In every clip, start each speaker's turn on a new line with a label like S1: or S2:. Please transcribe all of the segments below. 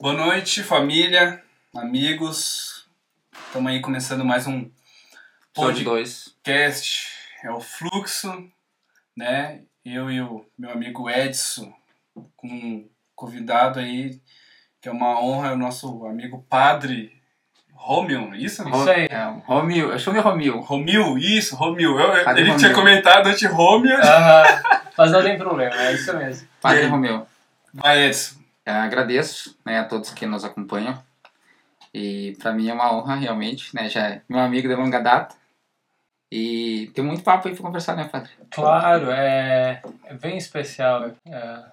S1: Boa noite, família, amigos. Estamos aí começando mais um
S2: Episódio 2.
S1: podcast. É o Fluxo, né? Eu e o meu amigo Edson, com um convidado aí, que é uma honra, é o nosso amigo Padre Romeu, isso?
S3: Isso aí.
S2: É, Romil, eu chamo de Romil.
S1: Romil, isso, Romil. Eu-
S2: Padre
S1: ele
S2: Romil.
S1: tinha comentado antes Romeu.
S3: Aham. Mas não tem problema, é isso mesmo.
S2: Padre? Romil.
S1: Vai, Edson.
S2: É, agradeço né, a todos que nos acompanham. E pra mim é uma honra, realmente. Né, já é meu amigo de longa data. E tem muito papo aí pra conversar, né, Padre?
S3: Claro, é, é bem especial. É,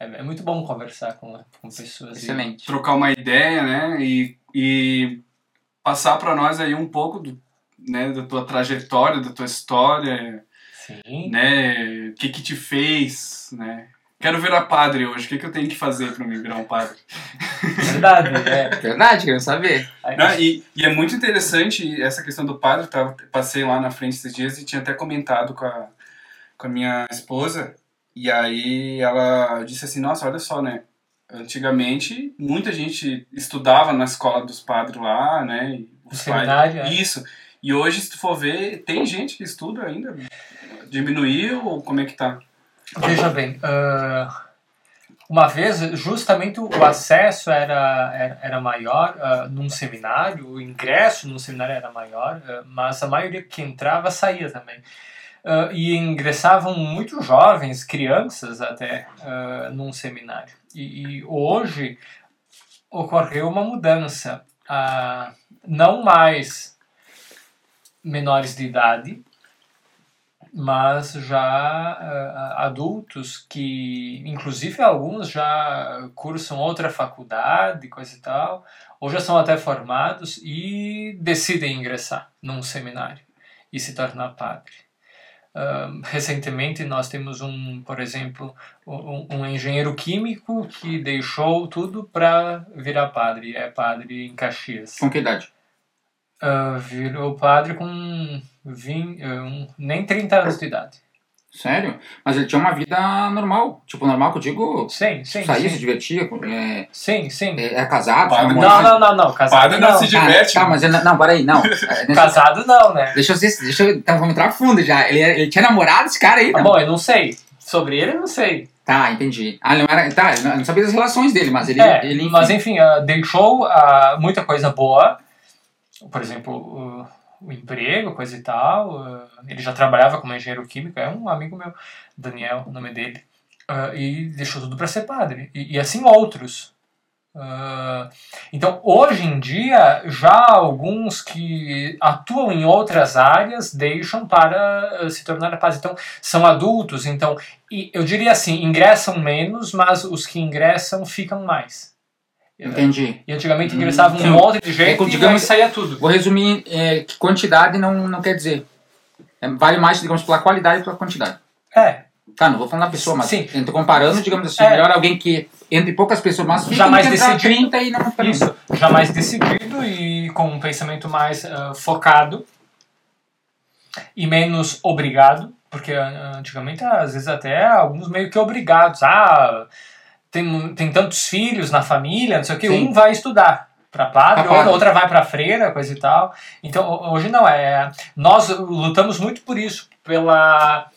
S3: é, é muito bom conversar com, com pessoas. e-
S2: Excelente.
S1: trocar uma ideia, né? E, e passar para nós aí um pouco do, né, da tua trajetória, da tua história,
S3: Sim.
S1: né? O que que te fez, né? Quero virar padre hoje. O que que eu tenho que fazer para me virar um padre?
S3: Verdade, é.
S2: Verdade, querendo saber.
S1: Né? E, e é muito interessante essa questão do padre. Tava, passei lá na frente esses dias e tinha até comentado com a, com a minha esposa. E aí ela disse assim, nossa, olha só, né? Antigamente, muita gente estudava na escola dos padres lá, né? Os
S3: seminário, é.
S1: Isso. E hoje, se tu for ver, tem gente que estuda ainda. Diminuiu ou como é que tá?
S3: Veja bem, ah, uma vez, justamente o acesso era, era, era maior ah, num seminário, o ingresso num seminário era maior, ah, mas a maioria que entrava saía também. E ingressavam muito jovens, crianças até, num seminário. E, e hoje ocorreu uma mudança. Não mais menores de idade, mas já ah, adultos que, inclusive alguns já cursam outra faculdade, coisa e tal, ou já são até formados e decidem ingressar num seminário e se tornar padre. Ah, recentemente nós temos um, por exemplo, um, um engenheiro químico que deixou tudo para virar padre, é padre em Caxias.
S2: Com que idade?
S3: Ah, virou padre com 20, ah, um- nem 30 anos de idade.
S2: Sério? Mas ele tinha uma vida normal. Tipo, normal que eu digo.
S3: Sim, sim,
S2: Saía, se divertia. É,
S3: Sim, sim.
S2: é, era casado.
S1: Padre não.
S3: Não, não, não, não. Casado
S1: Padre não
S3: não.
S1: se diverte.
S2: Tá, mas ele, não, peraí, não. É, nesse-
S3: Casado não, né?
S2: Deixa eu ver, deixa eu, tá, vamos entrar fundo já. Ele, ele tinha namorado esse cara aí?
S3: Tá
S2: não?
S3: bom, eu não sei. Sobre ele eu não sei.
S2: Tá, entendi. Ah, ele não era. Tá, eu não- sabia das relações dele, mas ele.
S3: é,
S2: ele enfim.
S3: mas enfim, ah, deixou ah, muita coisa boa. Por exemplo, o, o emprego, coisa e tal. ah, ele já trabalhava como engenheiro químico, é um amigo meu, Daniel, o nome dele. Ah, e deixou tudo para ser padre. E, e assim outros. Ah, então, hoje em dia, já alguns que atuam em outras áreas deixam para se tornar padres. Então, são adultos, então, e eu diria assim, ingressam menos, mas os que ingressam ficam mais.
S2: Entendi.
S3: E antigamente
S2: Hum,
S3: ingressava um
S2: sim.
S3: monte de gente
S2: É
S3: e
S2: digamos-
S3: aí saía tudo.
S2: Vou resumir é, que quantidade não, não quer dizer. É, vale mais, digamos, pela qualidade e pela quantidade.
S3: É,
S2: Tá, não vou falar da pessoa, mas
S3: Sim.
S2: tô comparando, digamos assim,
S3: É.
S2: melhor alguém que entre poucas pessoas, mas fica
S3: Jamais decidido.
S2: 30 e não
S3: isso. Já mais decidido e com um pensamento mais ah, focado e menos obrigado, porque ah, antigamente, às vezes até alguns meio que obrigados. Ah, tem, tem tantos filhos na família, não sei o que, um vai estudar para padre,
S2: Pra padre.
S3: outra vai para freira, coisa e tal. Então, ho- hoje não é. Nós lutamos muito por isso, pela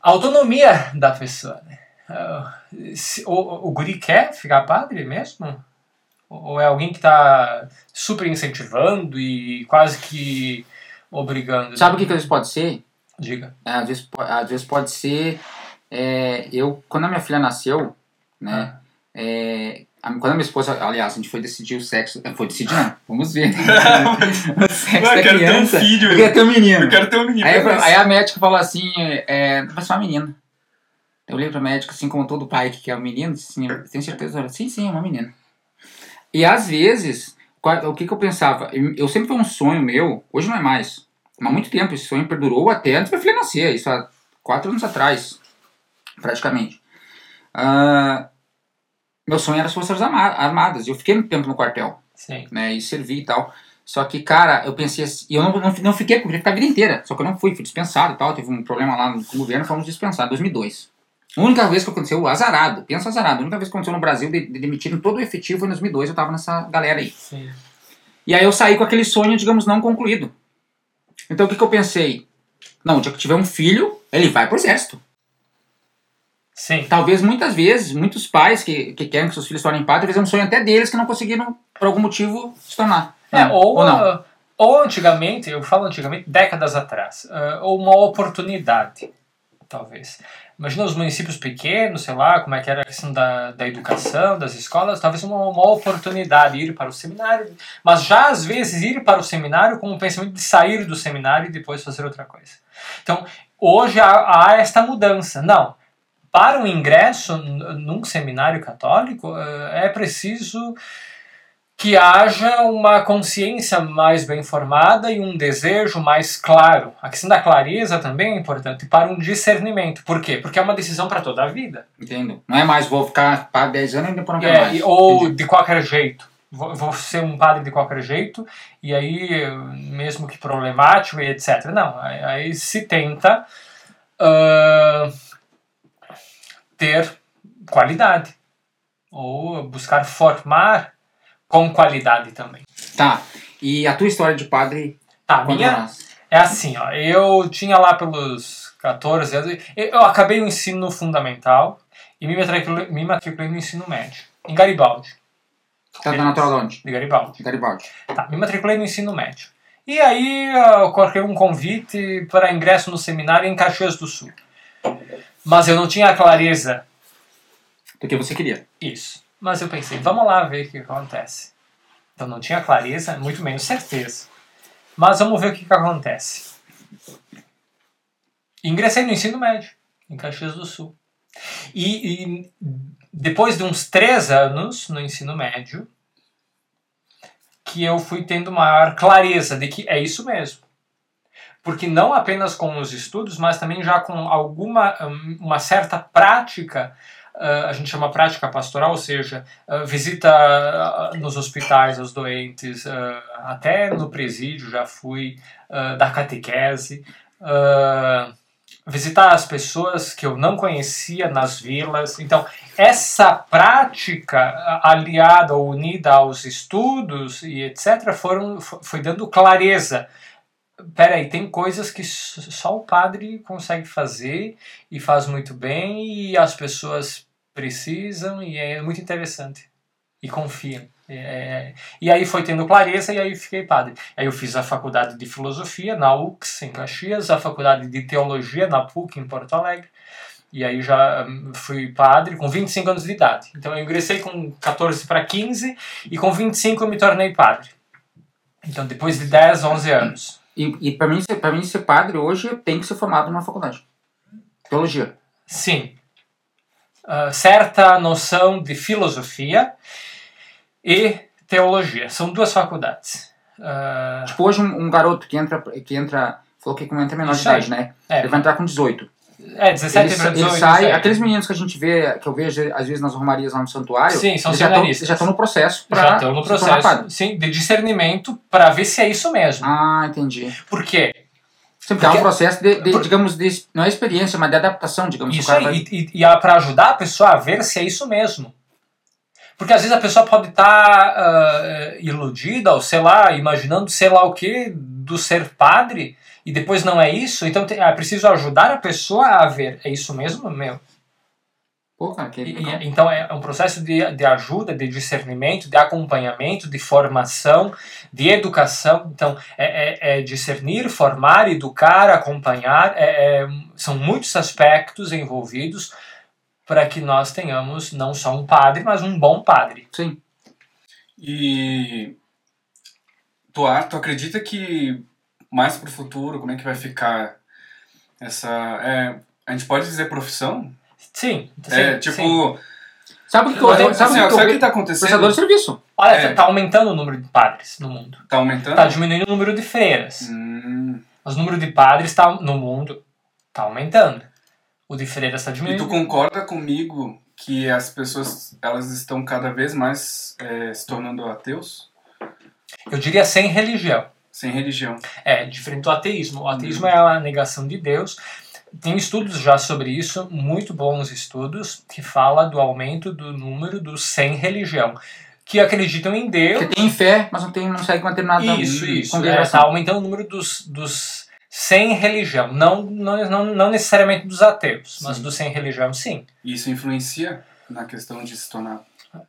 S3: autonomia da pessoa. Né? Ah, o, o guri quer ficar padre mesmo? Ou é alguém que está super incentivando e quase que obrigando?
S2: Sabe o que, que às vezes pode ser?
S3: Diga.
S2: É, às, vezes, às vezes pode ser. é, eu, quando a minha filha nasceu, né? é, a- quando a minha esposa, aliás, a gente foi decidir o sexo. é, Foi decidir, não, vamos ver. o sexo da
S1: eu quero ter um
S2: criança.
S1: filho.
S2: Eu queria ter um menino.
S1: Eu quero ter um menino.
S2: Aí,
S1: mas-
S2: aí a médica falou assim: é, vai ser uma menina. Eu olhei pra médica, assim como todo pai que quer um menino, assim, "Eu tenho certeza? Ela, sim, sim, é uma menina. E às vezes, o que, que eu pensava? Eu, eu sempre foi um sonho meu, hoje não é mais, mas há muito tempo esse sonho perdurou até antes da minha filha nascer, isso há quatro anos atrás, praticamente. Ah, meu sonho era as Forças Arma- Armadas, eu fiquei muito tempo no quartel
S3: Sim.
S2: né, e servi e tal. Só que, cara, eu pensei assim, e eu não, não, não fiquei, queria ficar a vida inteira, só que eu não fui, fui dispensado e tal, teve um problema lá no, governo, fomos dispensados, em 2002. A única vez que aconteceu, azarado, pensa azarado, a única vez que aconteceu no Brasil de, de demitirem todo o efetivo foi em 2002, eu tava nessa galera aí.
S3: Sim.
S2: E aí eu saí com aquele sonho, digamos, não concluído. Então o que, que eu pensei? Não, o dia que tiver um filho, ele vai pro exército.
S3: Sim.
S2: Talvez muitas vezes, muitos pais que, que querem que seus filhos se tornem padres, é um sonho até deles que não conseguiram, por algum motivo, se tornar.
S3: É,
S2: Não,
S3: ou,
S2: não.
S3: ah, ou antigamente, eu falo antigamente, décadas atrás, ah, ou uma oportunidade, talvez. Imagina os municípios pequenos, sei lá, como é que era a questão da, da educação, das escolas, talvez uma, uma oportunidade ir para o seminário, mas já às vezes ir para o seminário com o pensamento de sair do seminário e depois fazer outra coisa. Então, hoje há, há esta mudança. Não, para o ingresso n- num seminário católico, eh, é preciso que haja uma consciência mais bem formada e um desejo mais claro. A questão da clareza também é importante para um discernimento. Por quê? Porque é uma decisão para toda a vida.
S2: Entendo. Não é mais, vou ficar para 10 anos e depois não quero
S3: É,
S2: mais.
S3: ou
S2: Entendi.
S3: de qualquer jeito. Vou, vou ser um padre de qualquer jeito, e aí, mesmo que problemático e etc. Não, aí, aí se tenta ah, ter qualidade. Ou buscar formar com qualidade também.
S2: Tá. E a tua história de padre,
S3: Tá, minha
S2: nasce?
S3: é assim, ó. Eu tinha lá pelos 14 anos. Eu acabei o ensino fundamental e me matriculei, me matriculei no ensino médio, em Garibaldi.
S2: Tá natural de onde?
S3: De Garibaldi.
S2: De Garibaldi.
S3: Tá, me matriculei no ensino médio. E aí eu coloquei um convite para ingresso no seminário em Caxias do Sul. Mas eu não tinha a clareza
S2: Do que você queria.
S3: isso. Mas eu pensei, vamos lá ver o que acontece. Então não tinha clareza, muito menos certeza. Mas vamos ver o que, que acontece. Ingressei no ensino médio, em Caxias do Sul. E, e depois de uns três anos no ensino médio, que eu fui tendo maior clareza de que é isso mesmo. Porque não apenas com os estudos, mas também já com alguma hum, uma certa prática ah, a gente chama prática pastoral, ou seja, ah, visita ah, nos hospitais aos doentes, até no presídio já fui, dar catequese, visitar as pessoas que eu não conhecia nas vilas. Então, essa prática aliada ou unida aos estudos e etc., foram, fo- foi dando clareza. Peraí, tem coisas que só o padre consegue fazer e faz muito bem e as pessoas precisam e é muito interessante e confiam. É, e aí foi tendo clareza e aí fiquei padre. Aí eu fiz a faculdade de filosofia na UX em Caxias, a faculdade de teologia na PUC em Porto Alegre. E aí já hum, fui padre com 25 anos de idade. Então eu ingressei com 14 para 15 e com 25 eu me tornei padre. Então depois de 10, 11 anos.
S2: E, e para mim, pra mim ser padre hoje, tenho que ser formado numa faculdade. Teologia.
S3: Sim. Ah, certa noção de filosofia e teologia. São duas faculdades. Ah,
S2: Tipo, hoje um, um garoto que entra, que entra, falou que entra menor de idade, né?
S3: é,
S2: Ele vai entrar com 18.
S3: É, 17
S2: Ele,
S3: para
S2: sa-
S3: 18.
S2: ele sai,
S3: 17.
S2: aqueles meninos que a gente vê, que eu vejo às vezes nas romarias lá no santuário,
S3: Sim, são
S2: eles já estão no processo pra
S3: já estão no processo sim, de discernimento para ver se é isso mesmo.
S2: Ah, entendi.
S3: Por quê?
S2: Sempre há um
S3: Porque-
S2: processo de, de,
S3: por-
S2: digamos, de, não é experiência, mas de adaptação, digamos.
S3: Isso
S2: o cara
S3: aí, e, e, para ajudar a pessoa a ver se é isso mesmo. Porque às vezes a pessoa pode estar iludida, ou sei lá, imaginando sei lá o que do ser padre, e depois não é isso. Então é preciso ajudar a pessoa a ver, é isso mesmo, meu?
S2: Pô, cara, que legal.
S3: e- então é um processo de, de ajuda, de discernimento, de acompanhamento, de formação, de educação. Então é, é- é discernir, formar, educar, acompanhar. é- é- são muitos aspectos envolvidos para que nós tenhamos não só um padre, mas um bom padre.
S2: Sim.
S1: E tu, tu acredita que mais pro futuro, como é que vai ficar essa. É, a gente pode dizer profissão?
S3: Sim,
S1: é,
S3: sim,
S1: tipo.
S3: sim.
S2: Sabe o que,
S1: Mas,
S2: eu
S1: assim,
S2: sabe que, que
S1: sabe que tá
S2: Prestador
S1: acontecendo?
S2: de serviço.
S3: Olha,
S1: É.
S3: está aumentando o número de padres no mundo.
S1: Tá aumentando?
S3: Está diminuindo o número de freiras.
S1: Hum,
S3: Mas o número de padres está no mundo está aumentando. O de freiras está
S1: e
S3: diminuindo.
S1: tu concorda comigo que as pessoas elas estão cada vez mais é, se tornando ateus?
S3: Eu diria sem religião.
S1: Sem religião.
S3: É diferente do ateísmo. O ateísmo é a negação de Deus. tem estudos já sobre isso, muito bons estudos, que fala do aumento do número dos sem religião, que acreditam em Deus.
S2: Que tem fé, mas não, tem, não segue uma determinada
S3: Isso, isso. É, tá aumentando o número dos, dos sem religião. Não, não, não, não necessariamente dos ateus, mas
S1: Sim.
S3: dos sem religião, sim.
S1: Isso influencia na questão de se tornar.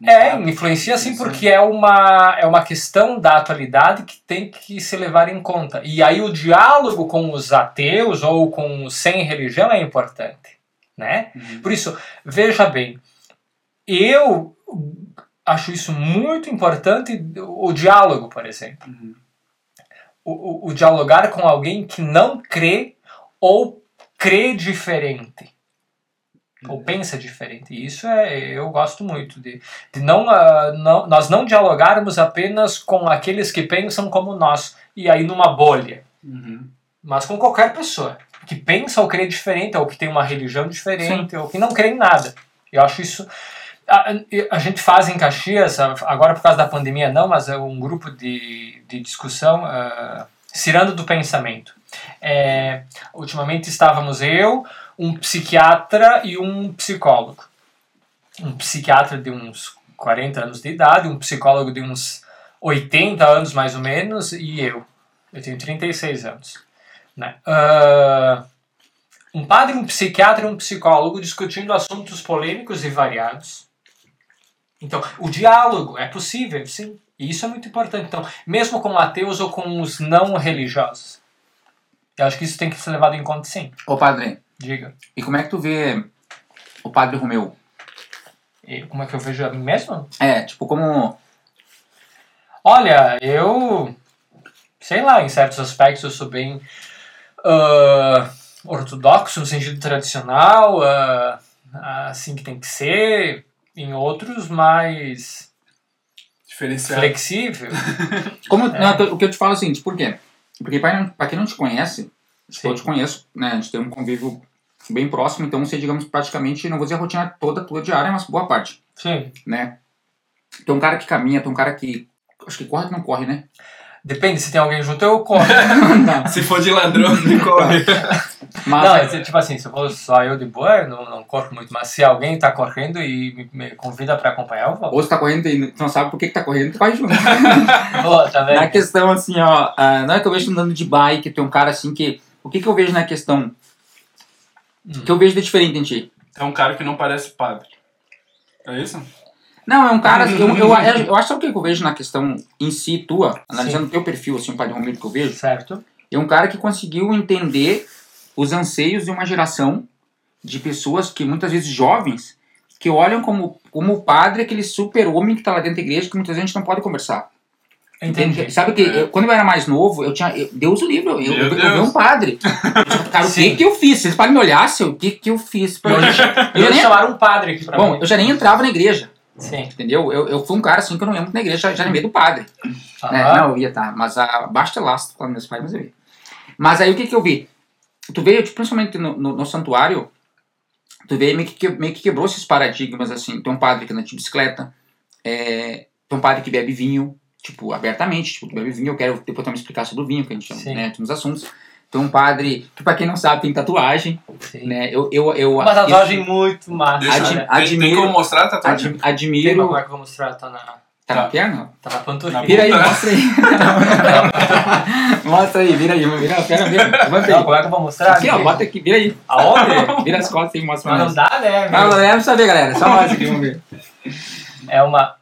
S3: É, influencia sim, porque é uma, é uma questão da atualidade que tem que se levar em conta. E aí o diálogo com os ateus ou com os sem religião é importante, né?
S1: Uhum.
S3: Por isso, veja bem, eu acho isso muito importante, o diálogo, por exemplo.
S1: Uhum.
S3: O, o, o dialogar com alguém que não crê ou crê diferente. Ou pensa diferente. E isso é, eu gosto muito de, de não, ah, não, nós não dialogarmos apenas com aqueles que pensam como nós, e aí numa bolha
S1: Uhum.
S3: mas com qualquer pessoa que pensa ou crê diferente, ou que tem uma religião diferente, ou que não crê em nada. Eu acho isso. A, a gente faz em Caxias, agora por causa da pandemia não, mas é um grupo de, de discussão, uh, Cirando do Pensamento. É, ultimamente estávamos eu, um psiquiatra e um psicólogo. Um psiquiatra de uns 40 anos de idade, um psicólogo de uns 80 anos mais ou menos, e eu. Eu tenho 36 anos. Né? Ah, um padre, um psiquiatra e um psicólogo discutindo assuntos polêmicos e variados. Então, o diálogo é possível, sim. E isso é muito importante. Então, mesmo com ateus ou com os não religiosos. Eu acho que isso tem que ser levado em conta, sim.
S2: Ô padre,
S3: Diga.
S2: e como é que tu vê o padre Romeu?
S3: E como é que eu vejo a mim mesmo?
S2: É, tipo, como.
S3: Olha, eu. Sei lá, em certos aspectos eu sou bem. ah, ortodoxo no sentido tradicional, ah, assim que tem que ser. Em outros, mais
S1: Diferenciado.
S3: flexível.
S2: como não, o que eu te falo é o seguinte, por quê? Porque pra, pra quem não te conhece,
S3: Sim.
S2: eu te conheço, né? A gente tem um convívio bem próximo, então você, digamos, praticamente, não vou dizer a rotina toda tua diária, mas boa parte,
S3: Sim.
S2: né? Tem um cara que caminha, tem um cara que. Acho que corre que não corre, né?
S3: Depende, se tem alguém junto, eu corro.
S2: Não.
S1: Se for de ladrão, ele corre.
S2: Mas,
S3: Não, é tipo assim, se for só eu de boa, eu não, não corro muito. Mas se alguém tá correndo e me, me convida pra acompanhar, eu vou.
S2: ou você tá correndo e não sabe por que, que tá correndo, tu vai junto.
S3: Boa, tá
S2: Na
S3: vendo?
S2: questão, assim, ó, ah, não é que eu vejo andando de bike, é um cara assim que. O que, que eu vejo na questão?
S3: Hum.
S2: Que eu vejo de diferente em ti?
S1: É um cara que não parece padre. É isso?
S2: Não, é um cara. Eu, eu, eu, eu acho sabe o que que eu vejo na questão em si, tua, analisando o teu perfil, assim, o Padre Romero que eu vejo,
S3: Certo?
S2: é um cara que conseguiu entender os anseios de uma geração de pessoas que muitas vezes jovens que olham como, como o padre aquele super-homem que tá lá dentro da igreja que muitas vezes a gente não pode conversar.
S3: Entendi.
S2: Sabe que eu- quando eu era mais novo, eu tinha. Eu, Deus o livre, eu, eu, eu, vi um padre. Eu, cara, o que que eu fiz? Vocês podem me olhar, seu, o que que eu fiz?
S3: E hoje,
S2: Eu
S3: eu
S2: nem-
S3: chamaram um padre aqui pra
S2: Bom,
S3: mim.
S2: eu já nem entrava na igreja,
S3: Sim.
S2: entendeu? Eu, eu fui um cara assim que eu não ia muito na igreja, já, já era medo do padre. né?
S3: Aham.
S2: Não, eu ia, tá. Mas a basta lastro para meus pais, mas eu ia. Mas aí o que que eu vi? Tu veio, tipo, principalmente no, no, no santuário, tu veio meio que, que- meio que quebrou esses paradigmas, assim. Tem um padre que anda de bicicleta, é, tem um padre que bebe vinho, tipo, abertamente, tipo, tu bebe vinho, eu quero depois também explicar sobre o vinho, que a gente chama,
S3: Sim.
S2: né, tem uns assuntos. Tem um padre que, pra quem não sabe, tem tatuagem,
S3: Sim.
S2: né, eu... eu, eu
S3: Uma tatuagem muito massa.
S2: Admi-
S3: né?
S1: tem, tem
S2: admiro-
S1: como mostrar a tatuagem?
S2: Ad,
S3: Tem uma
S2: admiro...
S3: como é que eu vou mostrar? Tá na,
S2: Tá na perna?
S3: tá na panturrilha.
S1: Na
S2: Vira aí, mostra aí. mostra aí, vira aí, vira a perna, levanta
S3: Não,
S2: aí.
S3: como é que eu vou mostrar?
S2: Aqui, ó, bota aqui, vira aí.
S3: Aonde?
S2: Vira as costas e mostra
S3: Mas
S2: pra
S3: não
S2: nós.
S3: dá, né?
S2: Não, não pra saber, galera. Só nós aqui, vamos ver.
S3: É uma...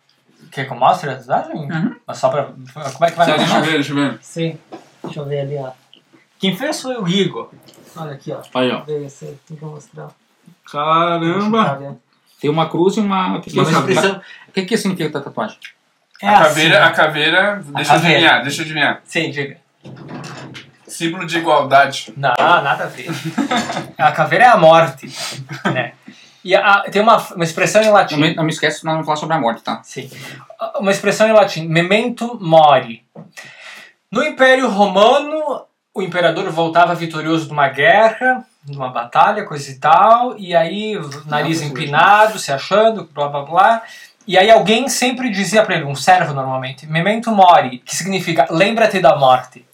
S3: Quer que eu mostre a tatuagem?
S2: Uhum.
S3: Mas só pra... Como é que vai
S1: Deixa eu ver, deixa eu ver.
S3: Sim. Deixa eu ver ali, ó. Quem fez foi o Igor. Olha aqui, ó.
S2: Aí, ó.
S3: Vê se tem que mostrar.
S1: Caramba!
S2: Tem uma cruz e uma... É isso?
S3: expressão...
S2: o que, que significa a tatuagem?
S3: É
S1: a caveira, a
S3: assim.
S1: caveira, deixa eu
S3: caveira.
S1: adivinhar, deixa eu adivinhar.
S3: Sim, diga.
S1: Símbolo de igualdade.
S3: Não, nada a ver. a caveira é a morte, né? E a- tem uma, uma expressão em
S2: Não
S3: latim.
S2: me, não me esquece vamos falar sobre a morte, tá?
S3: Sim. Uma expressão em latim, memento mori. No Império Romano, o imperador voltava vitorioso de uma guerra, de uma batalha, coisa e tal, e aí, nariz
S2: Não,
S3: empinado, se achando, blá blá blá. E aí alguém sempre dizia pra ele, um servo normalmente, memento mori, que significa lembra-te da morte.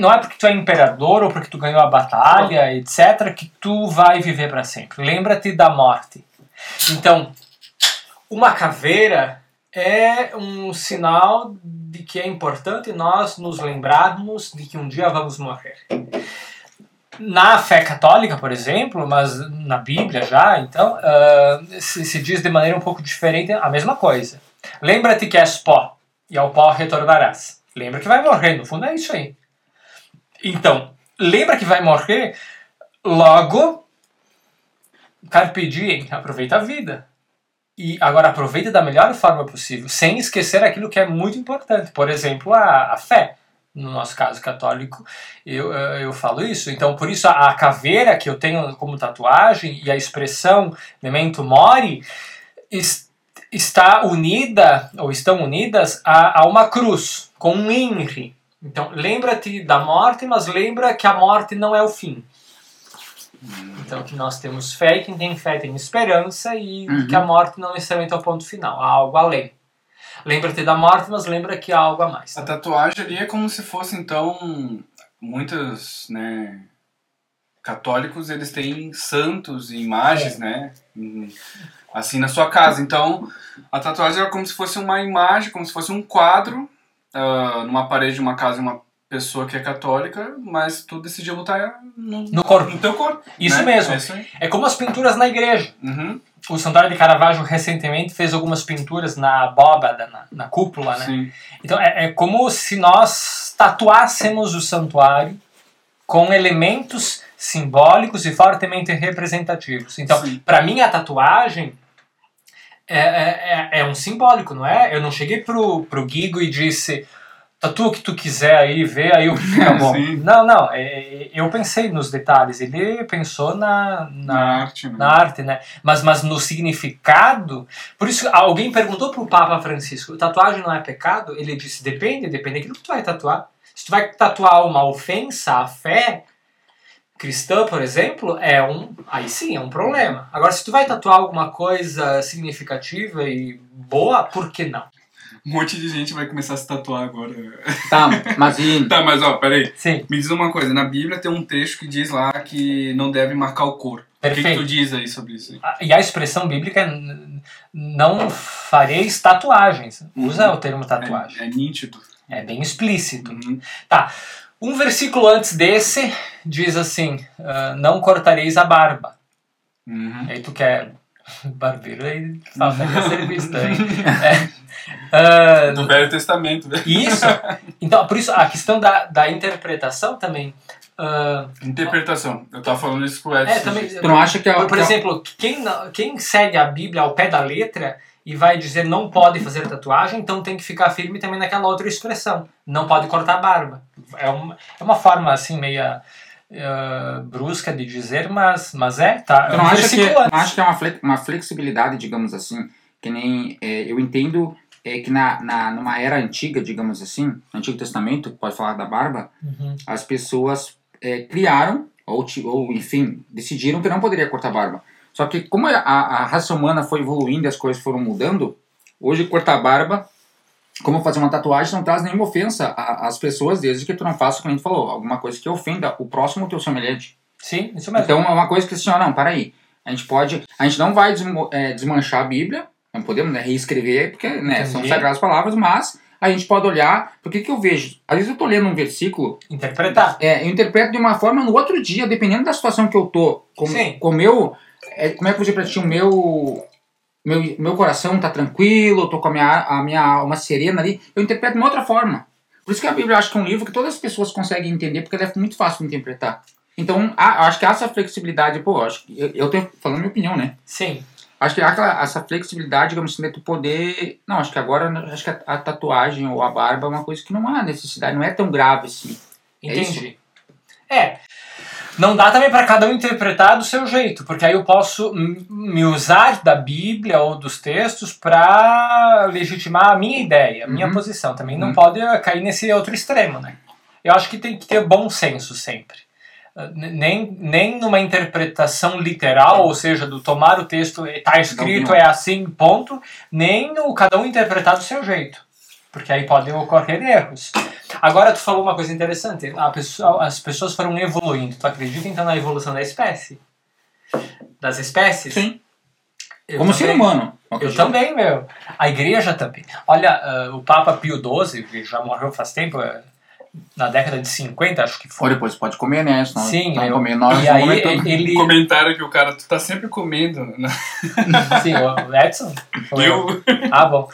S3: Não é porque tu é imperador ou porque tu ganhou a batalha, etc., que tu vai viver para sempre. Lembra-te da morte. Então, uma caveira é um sinal de que é importante nós nos lembrarmos de que um dia vamos morrer. Na fé católica, por exemplo, mas na Bíblia já, então, ah, se, se diz de maneira um pouco diferente a mesma coisa. Lembra-te que és pó, e ao pó retornarás. Lembra que vai morrer, no fundo é isso aí. Então, lembra que vai morrer, logo, carpe diem, aproveita a vida. E agora aproveita da melhor forma possível, sem esquecer aquilo que é muito importante. Por exemplo, a, a fé. No nosso caso católico, eu, eh, eu falo isso. Então, por isso, a, a caveira que eu tenho como tatuagem e a expressão memento mori es- está unida, ou estão unidas, a, a uma cruz, com um INRI. Então, lembra-te da morte, mas lembra que a morte não é o fim. Então, que nós temos fé, e quem tem fé tem esperança, e
S2: Uhum.
S3: que a morte não necessariamente é o ponto final, há algo além. Lembra-te da morte, mas lembra que há algo a mais.
S1: A tatuagem ali é como se fosse, então, muitos, né, católicos, eles têm santos e imagens, né, em- assim na sua casa. Então, a tatuagem é como se fosse uma imagem, como se fosse um quadro ah, numa parede de uma casa uma pessoa que é católica, mas tu decidiu botar no,
S3: No corpo.
S1: no teu corpo.
S3: Isso
S1: né?
S3: mesmo.
S1: É isso.
S3: É como as pinturas na igreja.
S1: Uhum,
S3: O Santuário de Caravaggio recentemente fez algumas pinturas na abóbada, na, na cúpula, né?
S1: Sim.
S3: Então é, é como se nós tatuássemos o santuário com elementos simbólicos e fortemente representativos. Então, para mim, a tatuagem é, é, é, é um simbólico, não é? Eu não cheguei pro, pro Guigo e disse tatua o que tu quiser aí, vê aí o que fica bom.
S1: Sim.
S3: Não, não, é, é, eu pensei nos detalhes, ele pensou na,
S1: Na,
S3: na,
S1: arte, né?
S3: na arte, né? Mas, mas no significado. Por isso, alguém perguntou pro Papa Francisco: tatuagem não é pecado? Ele disse: depende, depende daquilo que tu vai tatuar. Se tu vai tatuar uma ofensa à fé cristã, por exemplo, é um. Aí sim, é um problema. Agora, se tu vai tatuar alguma coisa significativa e boa, por que não?
S1: Um monte de gente vai começar a se tatuar agora.
S2: Tá, mas e.
S1: tá, mas ó, peraí.
S3: Sim,
S1: Me diz uma coisa, na Bíblia tem um trecho que diz lá que não deve marcar o corpo. O que, que
S3: perfeito.
S1: tu diz aí sobre isso?
S3: E a expressão bíblica é não fareis tatuagens. Usa o termo tatuagem.
S1: É, é nítido.
S3: É bem explícito.
S1: Uhum.
S3: Um versículo antes desse diz assim: ah, Não cortareis a barba.
S1: Uhum.
S3: Aí tu quer. Barbeiro aí falta serviço aí. É. Ah,
S1: Do Velho Testamento, né?
S3: isso. Então, por isso, a questão da, da interpretação também. ah,
S1: Interpretação. Eu tava falando isso com o Edson.
S3: é, também.
S2: Tu não acha que é.
S3: Por, por
S2: que é-
S3: exemplo, quem, quem segue a Bíblia ao pé da letra e vai dizer não pode fazer tatuagem, então tem que ficar firme também naquela outra expressão. Não pode cortar a barba. É uma, é uma forma assim meia eh, brusca de dizer, mas, mas é, tá. É
S2: não acha que, não acha que é uma, fle- uma flexibilidade, digamos assim, que nem é, eu entendo é, que na, na, numa era antiga, digamos assim, no Antigo Testamento, pode falar da barba,
S3: Uhum.
S2: as pessoas é, criaram, ou, ou enfim, decidiram que não poderia cortar barba. Só que como a, a raça humana foi evoluindo e as coisas foram mudando, hoje cortar barba, como fazer uma tatuagem, não traz nenhuma ofensa às pessoas, desde que tu não faça, como a gente falou, alguma coisa que ofenda o próximo teu semelhante.
S3: Sim, isso mesmo.
S2: Então é uma coisa que assim, ó, não, para aí. A gente pode, a gente não vai é, desmanchar a Bíblia, não podemos né, reescrever, porque né, são sagradas palavras, mas a gente pode olhar, porque que eu vejo? Às vezes eu tô lendo um versículo,
S3: Interpretar.
S2: é, eu interpreto de uma forma, no outro dia, dependendo da situação que eu tô, com,
S3: Sim.
S2: com o meu, é, como é que eu vou dizer pra ti, o meu, meu, meu coração tá tranquilo, eu tô com a minha, a minha alma serena ali, eu interpreto de uma outra forma. Por isso que a Bíblia eu acho que é um livro que todas as pessoas conseguem entender, porque ela é muito fácil de interpretar. Então, a- acho que essa flexibilidade, pô, eu acho que eu, eu tô falando minha opinião, né?
S3: Sim.
S2: Acho que aquela, essa flexibilidade, digamos assim, de tu poder. Não, acho que agora acho que a, a tatuagem ou a barba é uma coisa que não há necessidade, não é tão grave assim. É
S3: Entendi. É. Não dá também para cada um interpretar do seu jeito, porque aí eu posso me usar da Bíblia ou dos textos para legitimar a minha ideia, a minha
S2: Uhum.
S3: posição. Também não
S2: Uhum.
S3: pode eh, cair nesse outro extremo, né? Eu acho que tem que ter bom senso sempre. N- Nem, nem numa interpretação literal, ou seja, do tomar o texto, está escrito, é assim, ponto, nem no cada um interpretar do seu jeito. Porque aí podem ocorrer erros. Agora tu falou uma coisa interessante, pessoa, as pessoas foram evoluindo. Tu acredita então na evolução da espécie? Das espécies?
S2: Sim.
S3: Eu
S2: Como
S3: também.
S2: ser humano.
S3: Eu também, meu. A igreja também. Olha, ah, o Papa Pio XII, que já morreu faz tempo, eh, na década de 50, acho que
S2: Ou
S3: foi.
S2: depois pode comer, né? Senão
S3: Sim,
S2: não
S3: eu-
S2: comer, nós
S3: e
S2: vamos
S3: aí
S2: comer tudo.
S3: ele.
S1: Um comentário que o cara, tu tá sempre comendo. Né?
S3: Sim, o Edson? Ou
S1: Eu,
S3: Ah, bom.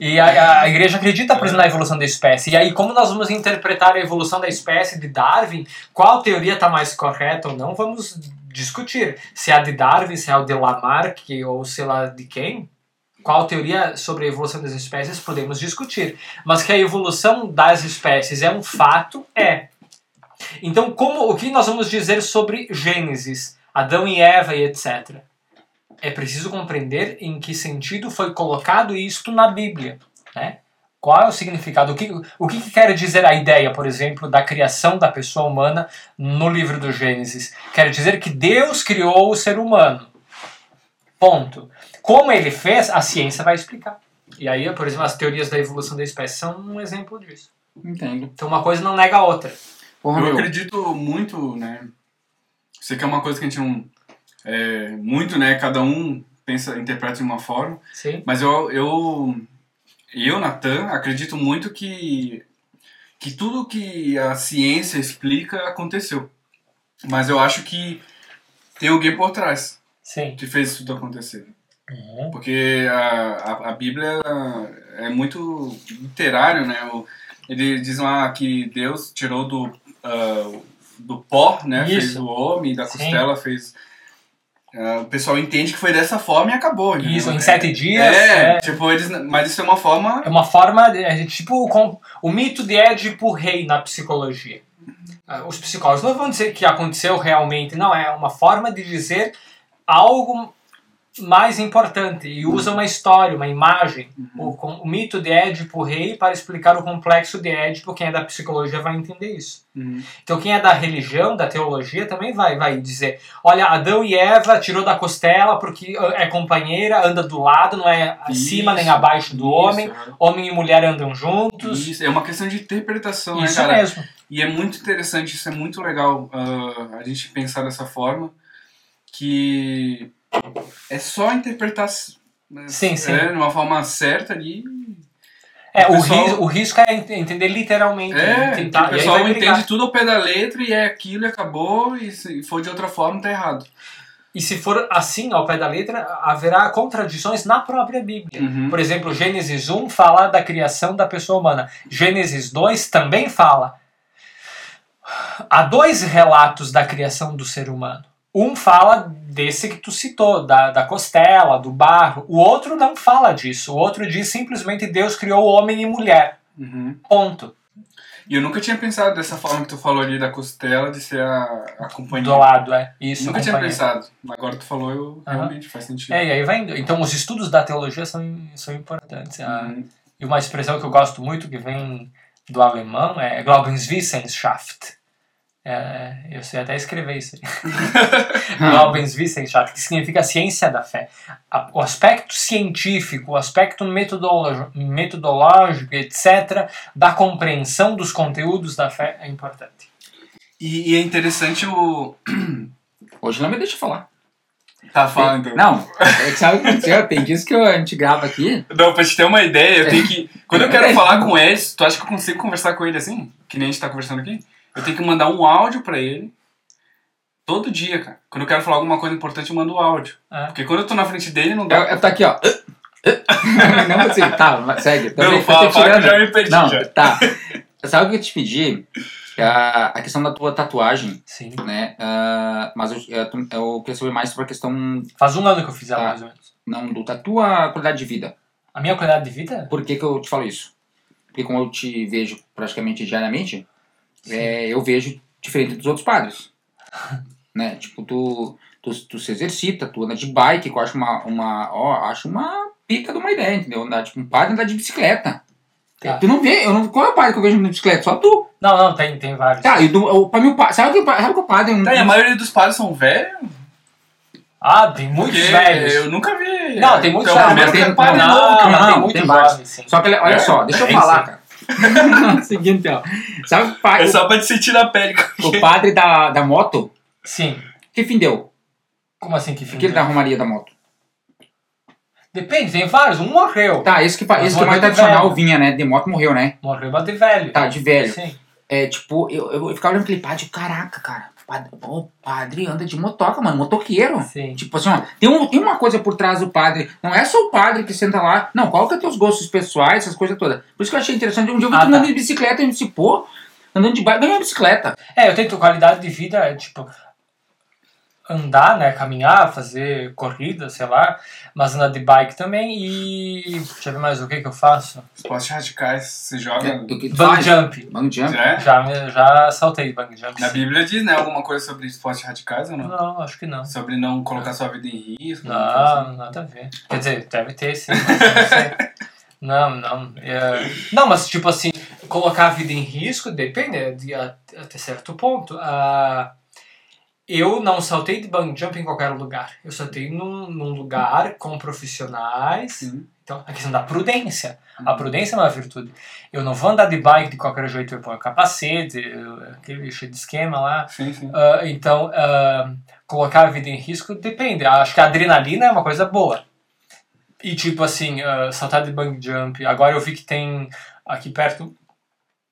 S3: E a, a igreja acredita, por exemplo, na evolução da espécie. E aí, como nós vamos interpretar a evolução da espécie de Darwin, qual teoria está mais correta ou não, vamos discutir. Se é a de Darwin, se é a de Lamarck ou sei lá de quem. Qual teoria sobre a evolução das espécies podemos discutir. Mas que a evolução das espécies é um fato, é. Então, como o que nós vamos dizer sobre Gênesis, Adão e Eva e etc é preciso compreender em que sentido foi colocado isto na Bíblia. Né? Qual é o significado? O que, o que que quer dizer a ideia, por exemplo, da criação da pessoa humana no livro do Gênesis? Quer dizer que Deus criou o ser humano. Ponto. Como ele fez, a ciência vai explicar. E aí, por exemplo, as teorias da evolução da espécie são um exemplo disso.
S2: Entendo.
S3: Então, uma coisa não nega a outra.
S2: Porra,
S1: eu
S2: meu.
S1: acredito muito, né? Sei que é uma coisa que a gente não. É, muito, né? Cada um pensa, interpreta de uma forma.
S3: Sim?
S1: Mas eu, eu, eu Natan, acredito muito que, que tudo que a ciência explica aconteceu. Mas eu acho que tem alguém por trás
S3: Sim.
S1: que fez tudo acontecer.
S3: Uhum.
S1: Porque a, a, a Bíblia é muito literário, né? O- Ele diz lá que Deus tirou do, ah, do pó, né?
S3: Isso.
S1: Fez o homem, da
S3: Sim.
S1: costela fez... ah, o pessoal entende que foi dessa forma e acabou.
S3: Isso, em
S1: É-
S3: sete dias.
S1: é,
S3: é,
S1: tipo, eles, mas isso é uma forma.
S3: É uma forma, de, é tipo o, com- o mito de Édipo Rei na psicologia. Ah, Os psicólogos não vão dizer que aconteceu realmente, não, é uma forma de dizer algo mais importante e usa uma história, uma imagem, o, com- o mito de Édipo Rei para explicar o complexo de Édipo, quem é da psicologia vai entender isso.
S1: Uhum.
S3: Então quem é da religião, da teologia, também vai, vai dizer, olha, Adão e Eva tirou da costela porque ah, é companheira, anda do lado, não é acima nem
S1: Isso,
S3: abaixo do homem,
S1: Isso,
S3: homem e mulher andam juntos.
S1: Isso, é uma questão de interpretação,
S3: Isso
S1: né, cara?
S3: mesmo.
S1: E é muito interessante, isso é muito legal ah, a gente pensar dessa forma, que é só interpretar né,
S3: Sim, sim.
S1: É, de uma forma certa ali.
S3: É,
S1: O
S3: o,
S1: pessoal-
S3: ris- o risco é ent- entender literalmente. né?
S1: É,
S3: tentar,
S1: que o pessoal entende tudo ao pé da letra e é aquilo e acabou, e se for de outra forma tá errado.
S3: E se for assim, ao pé da letra, haverá contradições na própria Bíblia.
S1: Uhum.
S3: Por exemplo, Gênesis 1 fala da criação da pessoa humana. Gênesis 2 também fala. Há dois relatos da criação do ser humano. Um fala desse que tu citou, da, da costela, do barro. O outro não fala disso. O outro diz simplesmente Deus criou homem e mulher.
S1: Uhum.
S3: Ponto.
S1: E eu nunca tinha pensado dessa forma que tu falou ali da costela, de ser a, a companhia.
S3: Do lado, é. Isso,
S1: Nunca tinha pensado. Agora tu falou, eu
S3: Aham.
S1: realmente faz sentido.
S3: É, e aí vai indo. Então, os estudos da teologia são, são importantes. Ah,
S1: Uhum.
S3: E uma expressão que eu gosto muito, que vem do alemão, é Glaubenswissenschaft. É, eu sei até escrever isso aí. Glaubenswissenschaft, que significa ciência da fé. O aspecto científico, o aspecto metodológico, etc., da compreensão dos conteúdos da fé é importante.
S1: E, e é interessante o.
S2: Hoje não me deixa falar.
S1: Tá falando.
S2: Não, é que sabe o que aconteceu? Tem dias que a gente grava aqui.
S1: Não, pra te ter uma ideia, eu tenho que. Quando eu quero falar com ele, tu acha que eu consigo conversar com ele assim? Que nem a gente tá conversando aqui? Eu tenho que mandar um áudio pra ele. Todo dia, cara. Quando eu quero falar alguma coisa importante, eu mando o áudio.
S3: É.
S1: Porque quando eu tô na frente dele, não
S2: Eu,
S1: dá.
S2: eu tô aqui, ó. Não assim, tá, segue. Tô
S1: Não, fala,
S2: te
S1: fala que eu já me perdi
S2: Não,
S1: já.
S2: tá. Sabe o que eu te pedi? A, a questão da tua tatuagem,
S3: Sim.
S2: né? Ah, mas eu, eu, eu queria saber mais sobre a questão
S3: Faz um ano que eu fiz ela,
S2: Tá.
S3: mais ou menos.
S2: não, do, da tua qualidade de vida.
S3: A minha qualidade de vida?
S2: Por que, que eu te falo isso? Porque como eu te vejo praticamente diariamente, é, eu vejo diferente dos outros padres. né? Tipo, tu, tu, tu se exercita, tu anda de bike, que eu acho uma, uma, ó, acho uma pica de uma ideia, entendeu? Andar, tipo, um padre andar de bicicleta.
S3: Tá.
S2: Tu não vê, eu não, qual é o padre que eu vejo de bicicleta? Só tu.
S3: Não, não, tem, tem vários.
S2: Tá, e do, o, pra mim o sabe o que, sabe que o padre é um...
S1: A maioria dos padres são velhos?
S3: Ah, tem muitos
S1: Porque
S3: velhos.
S1: eu nunca vi.
S3: Não, tem muitos
S1: então,
S3: velhos.
S2: mas tem-
S1: padre
S2: não,
S3: não, tem
S2: não,
S3: muito
S2: tem vários.
S3: jovem, sim.
S2: Só que, olha
S1: É?
S2: só, deixa eu
S3: Tem
S2: falar,
S3: sim.
S2: cara. Seguinte, ó. Sabe o
S1: É só pra te sentir na pele.
S2: o padre da, da moto?
S3: Sim.
S2: Que fim deu?
S3: Como assim que
S2: Aquele da Romaria da moto.
S3: Depende, tem vários. Um morreu.
S2: Tá, esse que, esse que é mais
S3: de
S2: tradicional
S3: velho.
S2: vinha, né? De moto morreu, né?
S3: Morreu, mas de velho.
S2: Tá, de velho.
S3: Sim.
S2: É, tipo, eu, eu ficava olhando aquele padre, caraca, cara. O padre anda de motoca, mano, motoqueiro.
S3: Sim.
S2: Tipo assim, ó, tem, um, tem uma coisa por trás do padre. Não é só o padre que senta lá. Não, qual que é teus gostos pessoais, essas coisas todas. Por isso que eu achei interessante. Um dia eu vi
S3: Ah,
S2: tu andando
S3: tá.
S2: de bicicleta e eu disse, pô, andando de bike, ganhei uma bicicleta.
S3: É, eu tento qualidade de vida, é, tipo, andar, né, caminhar, fazer corrida, sei lá, mas andar de bike também e deixa eu ver mais o que que eu faço.
S1: Esportes radicais, você joga.
S3: Bang
S2: faz?
S3: jump.
S2: Bang jump.
S1: Já é?
S3: Já já saltei bang jump.
S1: Na
S3: sim.
S1: Bíblia diz, né, alguma coisa sobre esportes radicais ou não?
S3: Não, acho que não.
S1: Sobre não colocar sua vida em risco. coisa assim.
S3: Não, nada a ver. Quer dizer, deve ter sim, não sei. Não, não. é, Não, mas tipo assim, colocar a vida em risco depende de, a- até certo ponto. Ah, eu não saltei de bungee jump em qualquer lugar. Eu saltei num, num lugar com profissionais.
S1: Sim.
S3: Então, a questão da prudência. A prudência é uma virtude. Eu não vou andar de bike de qualquer jeito. Eu ponho capacete, eu- aquele cheio de esquema lá.
S1: Sim, sim.
S3: Ah, então, ah, colocar a vida em risco depende. Acho que a adrenalina é uma coisa boa. E tipo assim, ah, saltar de bungee jump. Agora eu vi que tem aqui perto.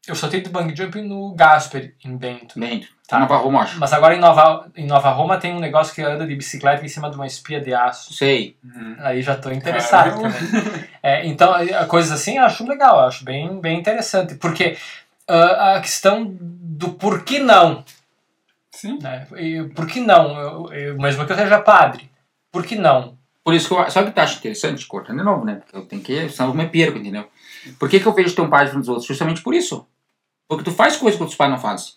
S3: Eu saltei de bungee jump no Gasper, em Bento.
S2: Bem,
S3: Tá.
S2: Nova Roma, acho.
S3: Mas agora em Nova, em Nova Roma tem um negócio que anda de bicicleta em cima de uma espia de aço.
S2: Sei.
S1: Uhum.
S3: Aí já tô interessado
S1: Caramba.
S3: também. É, então, a coisas assim eu acho legal, eu acho bem, bem interessante. Porque ah, a questão do por que não
S1: Sim.
S3: né? E por que não? Eu, eu- mesmo que eu seja padre, por que não?
S2: Por isso que eu. Sabe o que tu acha interessante? Cortando de novo, né? Porque eu tenho que. Senão eu me perco, entendeu? Por que, que eu vejo teu padre frente dos outros? Justamente por isso. Porque tu faz coisas que outros pais não fazem.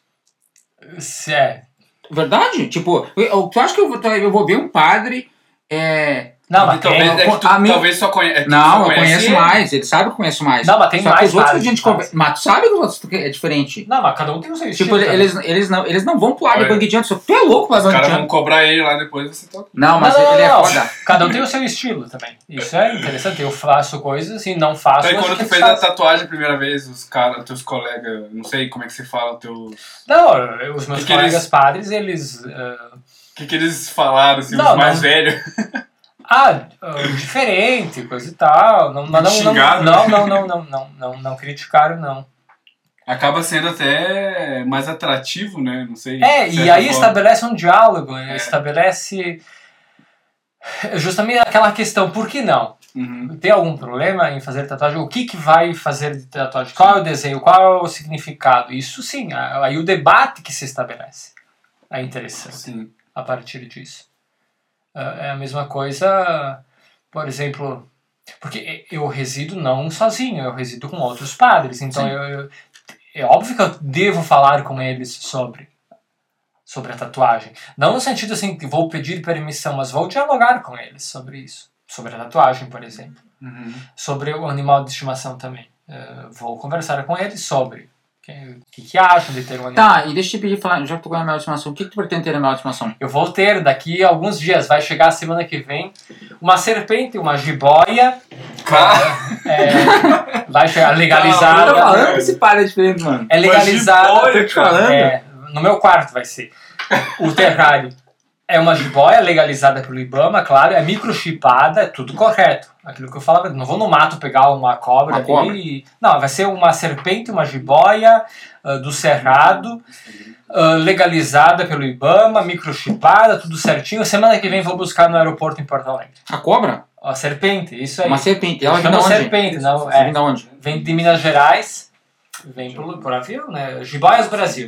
S3: É.
S2: Verdade? Tipo, eu, tu acha que eu vou, eu vou ver um padre. É,
S3: Não, mas
S1: talvez,
S3: tem,
S1: é que tu,
S2: a mim-
S1: talvez só conhe... é que
S2: não,
S1: só
S2: eu
S1: conhece
S2: conheço
S1: ele.
S2: mais. Ele sabe que eu conheço mais.
S3: Não, mas tem
S2: Só que
S3: mais
S2: os outros a
S3: padres
S2: gente
S3: que
S2: conversa. Mas tu sabe que os outros é diferente.
S3: não, mas cada um tem o seu estilo.
S2: Tipo, eles, eles, não, eles não vão pular de
S1: Olha.
S2: bang jump. Tu é louco pra
S1: Os
S2: bang
S1: caras vão cobrar ele lá depois você toca.
S2: Não, mas
S3: não, não,
S2: ele
S3: não,
S2: é
S3: não.
S2: foda.
S3: Cada um tem o seu estilo também. Isso é interessante. Eu faço coisas e não faço
S1: Aí
S3: as
S1: quando
S3: que
S1: tu fez a
S3: fazem.
S1: tatuagem a primeira vez, os caras, teus colegas, não sei como é que você fala, teus.
S3: Não, os meus
S1: Que que
S3: colegas
S1: eles-
S3: padres, eles.
S1: O que, que eles falaram, assim,
S3: Não,
S1: os mais velhos?
S3: ah, ah, diferente, coisa e tal. Não, não, não,
S1: né?
S3: não, não, não, não, não, não criticaram, não.
S1: Acaba sendo até mais atrativo, né? Não sei.
S3: É, e aí
S1: forma.
S3: estabelece um diálogo,
S1: É.
S3: estabelece justamente aquela questão, por que não?
S1: Uhum.
S3: Tem algum problema em fazer tatuagem? O que, que vai fazer de tatuagem? Qual é o desenho? Qual é o significado? Isso sim, aí o debate que se estabelece é interessante
S1: Sim.
S3: a partir disso. Ah, É a mesma coisa, por exemplo, porque eu resido não sozinho, eu resido com outros padres, então eu, eu- é óbvio que eu devo falar com eles sobre sobre a tatuagem. Não no sentido assim que vou pedir permissão, mas vou dialogar com eles sobre isso, sobre a tatuagem, por exemplo,
S1: Uhum.
S3: sobre o animal de estimação também. Eh, vou conversar com eles sobre o que, que acham de ter um animal.
S2: Tá, e deixa eu te pedir falar, já que tu ganhou a minha estimação, o que, que tu pretende ter na minha estimação?
S3: Eu vou ter daqui a alguns dias, vai chegar a semana que vem, uma serpente, uma jiboia,
S1: Cara,
S3: é, vai chegar
S2: Eu tô
S3: legalizada.
S2: falando que esse padre é diferente, mano.
S3: É legalizada.
S1: jiboia,
S2: Tô te falando.
S3: É, no meu quarto vai ser. O terrário é uma jiboia legalizada pelo Ibama, claro, é microchipada, é tudo correto. Aquilo que eu falava, não vou no mato pegar uma cobra
S2: Uma
S3: ali.
S2: cobra.
S3: e- Não, vai ser uma serpente, uma jiboia ah, do cerrado, ah, legalizada pelo Ibama, microchipada, tudo certinho. Semana que vem vou buscar no aeroporto em Porto Alegre.
S2: A cobra?
S3: A serpente, isso aí.
S2: Uma serpente. Ela vem da onde?
S3: serpente, não, é.
S2: vem da onde?
S3: Vem de Minas Gerais, vem por, por avião, né? Jiboias Brasil.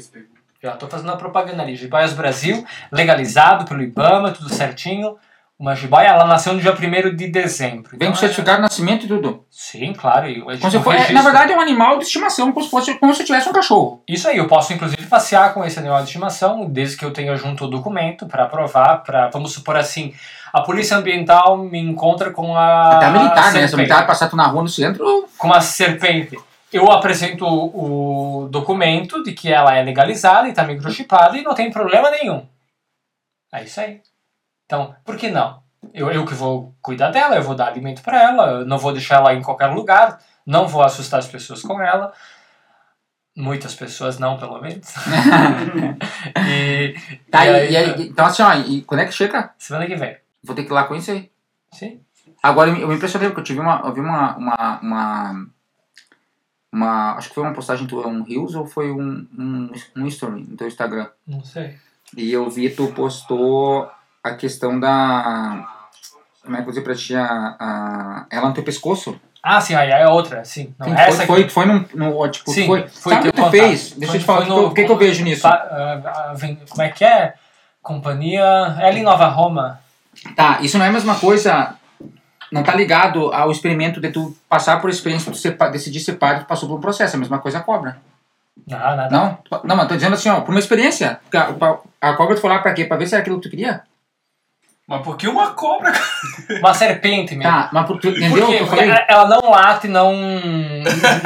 S3: Já tô fazendo a propaganda ali. Jiboias Brasil, legalizado pelo Ibama, tudo certinho. Uma jiboia, ela nasceu no dia 1 de dezembro.
S2: Vem
S3: Então,
S2: com certificado de nascimento e tudo.
S3: é- Sim, claro. E,
S2: Como se for- é, na verdade, é um animal de estimação, como se, fosse, como se eu tivesse um cachorro.
S3: Isso aí, eu posso inclusive passear com esse animal de estimação, desde que eu tenha junto o documento para provar, para, vamos supor assim, a polícia ambiental me encontra com a
S2: Até a militar, né? Se a militar passar tu na rua no centro,
S3: com uma serpente. Eu apresento o, documento de que ela é legalizada e está microchipada e não tem problema nenhum. É isso aí. Então, por que não? Eu, eu que vou cuidar dela, eu vou dar alimento para ela, eu não vou deixar ela em qualquer lugar, não vou assustar as pessoas com ela. Muitas pessoas não, pelo menos. e,
S2: Tá,
S3: e aí,
S2: e aí- então assim, ó, e quando é que chega?
S3: semana que vem.
S2: Vou ter que ir lá conhecer.
S3: Sim?
S2: Agora, eu me- eu me impressionei porque eu tive uma, eu vi uma, uma, uma, uma- acho que foi uma postagem tua, um Reels ou foi um, um, um story no teu Instagram.
S3: Não sei.
S2: E eu vi tu postou a questão da, como é que eu vou dizer pra ti, a, a, ela no teu pescoço.
S3: Ah, sim, aí é outra, sim. Não,
S2: Quem
S3: essa
S2: foi,
S3: aqui-
S2: foi, foi num, no, tipo,
S3: Sim,
S2: foi,
S3: foi
S2: sabe o que tu
S3: contato.
S2: fez? Deixa
S3: Foi-
S2: eu te falar, o que, que eu-
S3: no-
S2: vejo nisso?
S3: Pa- vem- como é que é? Companhia. Ela em Nova Roma.
S2: Tá, isso não é a mesma coisa, não tá ligado ao experimento de tu passar por experiência de ser, pa- decidir ser padre, tu passou por um processo, é a mesma coisa a cobra.
S3: Não, nada.
S2: Não, não, mas tô dizendo assim, ó, por uma experiência. A, a, a cobra tu foi lá pra quê? Pra ver se era aquilo que tu queria?
S1: Mas por que uma cobra?
S3: Uma serpente mesmo.
S2: Tá, mas por, tu
S3: Por
S2: entendeu o
S3: quê?
S2: que eu
S3: Porque ela não late, não,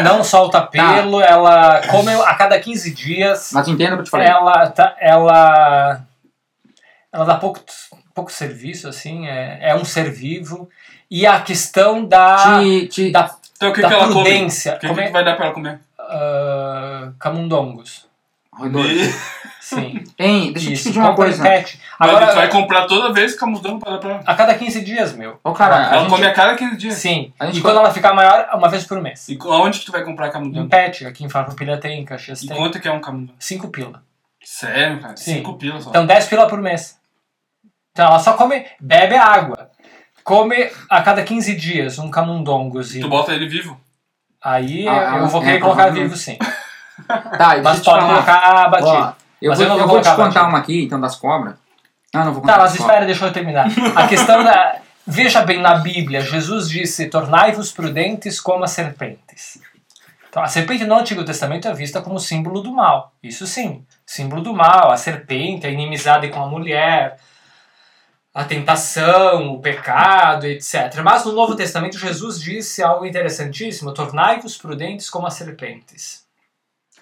S3: não solta pelo, ela come a cada 15 dias.
S2: Mas entenda o que eu te falei.
S3: Ela, tá, ela, ela dá pouco, pouco serviço, assim, é, é um ser vivo. E a questão da,
S2: Te, te,
S3: da,
S1: Então o que,
S3: da
S1: que ela come?
S3: prudência.
S1: O que,
S3: Como
S1: que
S3: é?
S1: tu vai dar pra ela comer?
S3: Ah, camundongos.
S2: roedor.
S3: Sim.
S2: Hein, deixa eu te
S3: Isso,
S2: pedir uma
S3: em
S2: coisa.
S3: pet.
S1: Agora, vai comprar toda vez que camundongo pra dar pra ela.
S3: a cada 15 dias, meu.
S2: Ô, cara, a
S1: Ela
S2: gente,
S1: come a cada 15 dias.
S3: Sim.
S2: A gente
S3: E quando ela ficar maior, uma vez por mês.
S1: E aonde que tu vai comprar
S3: Em
S1: camundongo?
S3: pet, aqui em Farroupilha tem, em Caxias
S1: E
S3: tem.
S1: quanto que é um camundongo?
S3: 5 pila.
S1: Sério, cara?
S3: Sim.
S1: 5 pilas só.
S3: Então 10 pila por mês. Então ela só come, bebe água. Come a cada 15 dias um
S1: tu
S3: camundongozinho.
S1: bota ele vivo.
S3: Aí
S2: Ah,
S3: eu vou
S2: é,
S3: querer colocar
S2: provavelmente.
S3: vivo sim.
S2: Tá, e deixa
S3: Mas pode
S2: falar.
S3: colocar batido.
S2: Ó, eu
S3: Mas
S2: vou,
S3: eu não
S2: eu
S3: vou
S2: vou te
S3: colocar
S2: contar
S3: batido.
S2: uma aqui, então, das cobras. Não, não vou contar
S3: Tá, mas espera, deixa eu terminar. A questão da. Veja bem, na Bíblia, Jesus disse: tornai-vos prudentes como as serpentes. Então, a serpente no Antigo Testamento é vista como símbolo do mal. Isso sim, símbolo do mal. A serpente, a inimizade com a mulher, a tentação, o pecado, etc. Mas no Novo Testamento, Jesus disse algo interessantíssimo: tornai-vos prudentes como as serpentes.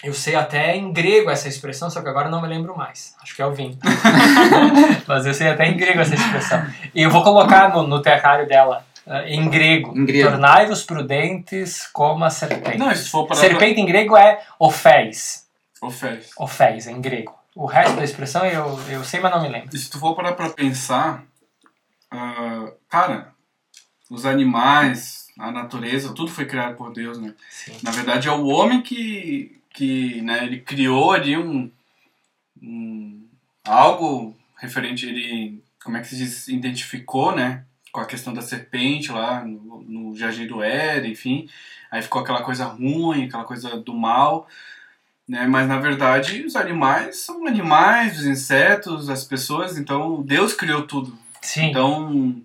S3: Eu sei até em grego essa expressão, só que agora não me lembro mais. Acho que é o vinho. Mas eu sei até em grego essa expressão. E eu vou colocar no, no terrário dela, eh, em grego.
S2: Em grego.
S3: Tornai-vos prudentes como a serpente.
S1: Não, se for para
S3: serpente em grego é oféis.
S1: Oféis.
S3: Oféis, em grego. O resto da expressão eu, eu sei, mas não me lembro.
S1: E se tu for parar pra pensar, ah, cara, os animais, a natureza, tudo foi criado por Deus, né?
S3: Sim.
S1: Na verdade é o homem que, que né, ele criou ali um, um algo referente, ele, como é que se diz, identificou, né? Com a questão da serpente lá no, no Jardim do Éden, enfim. Aí ficou aquela coisa ruim, aquela coisa do mal. Né? Mas na verdade os animais são animais, os insetos, as pessoas, então Deus criou tudo.
S3: Sim.
S1: Então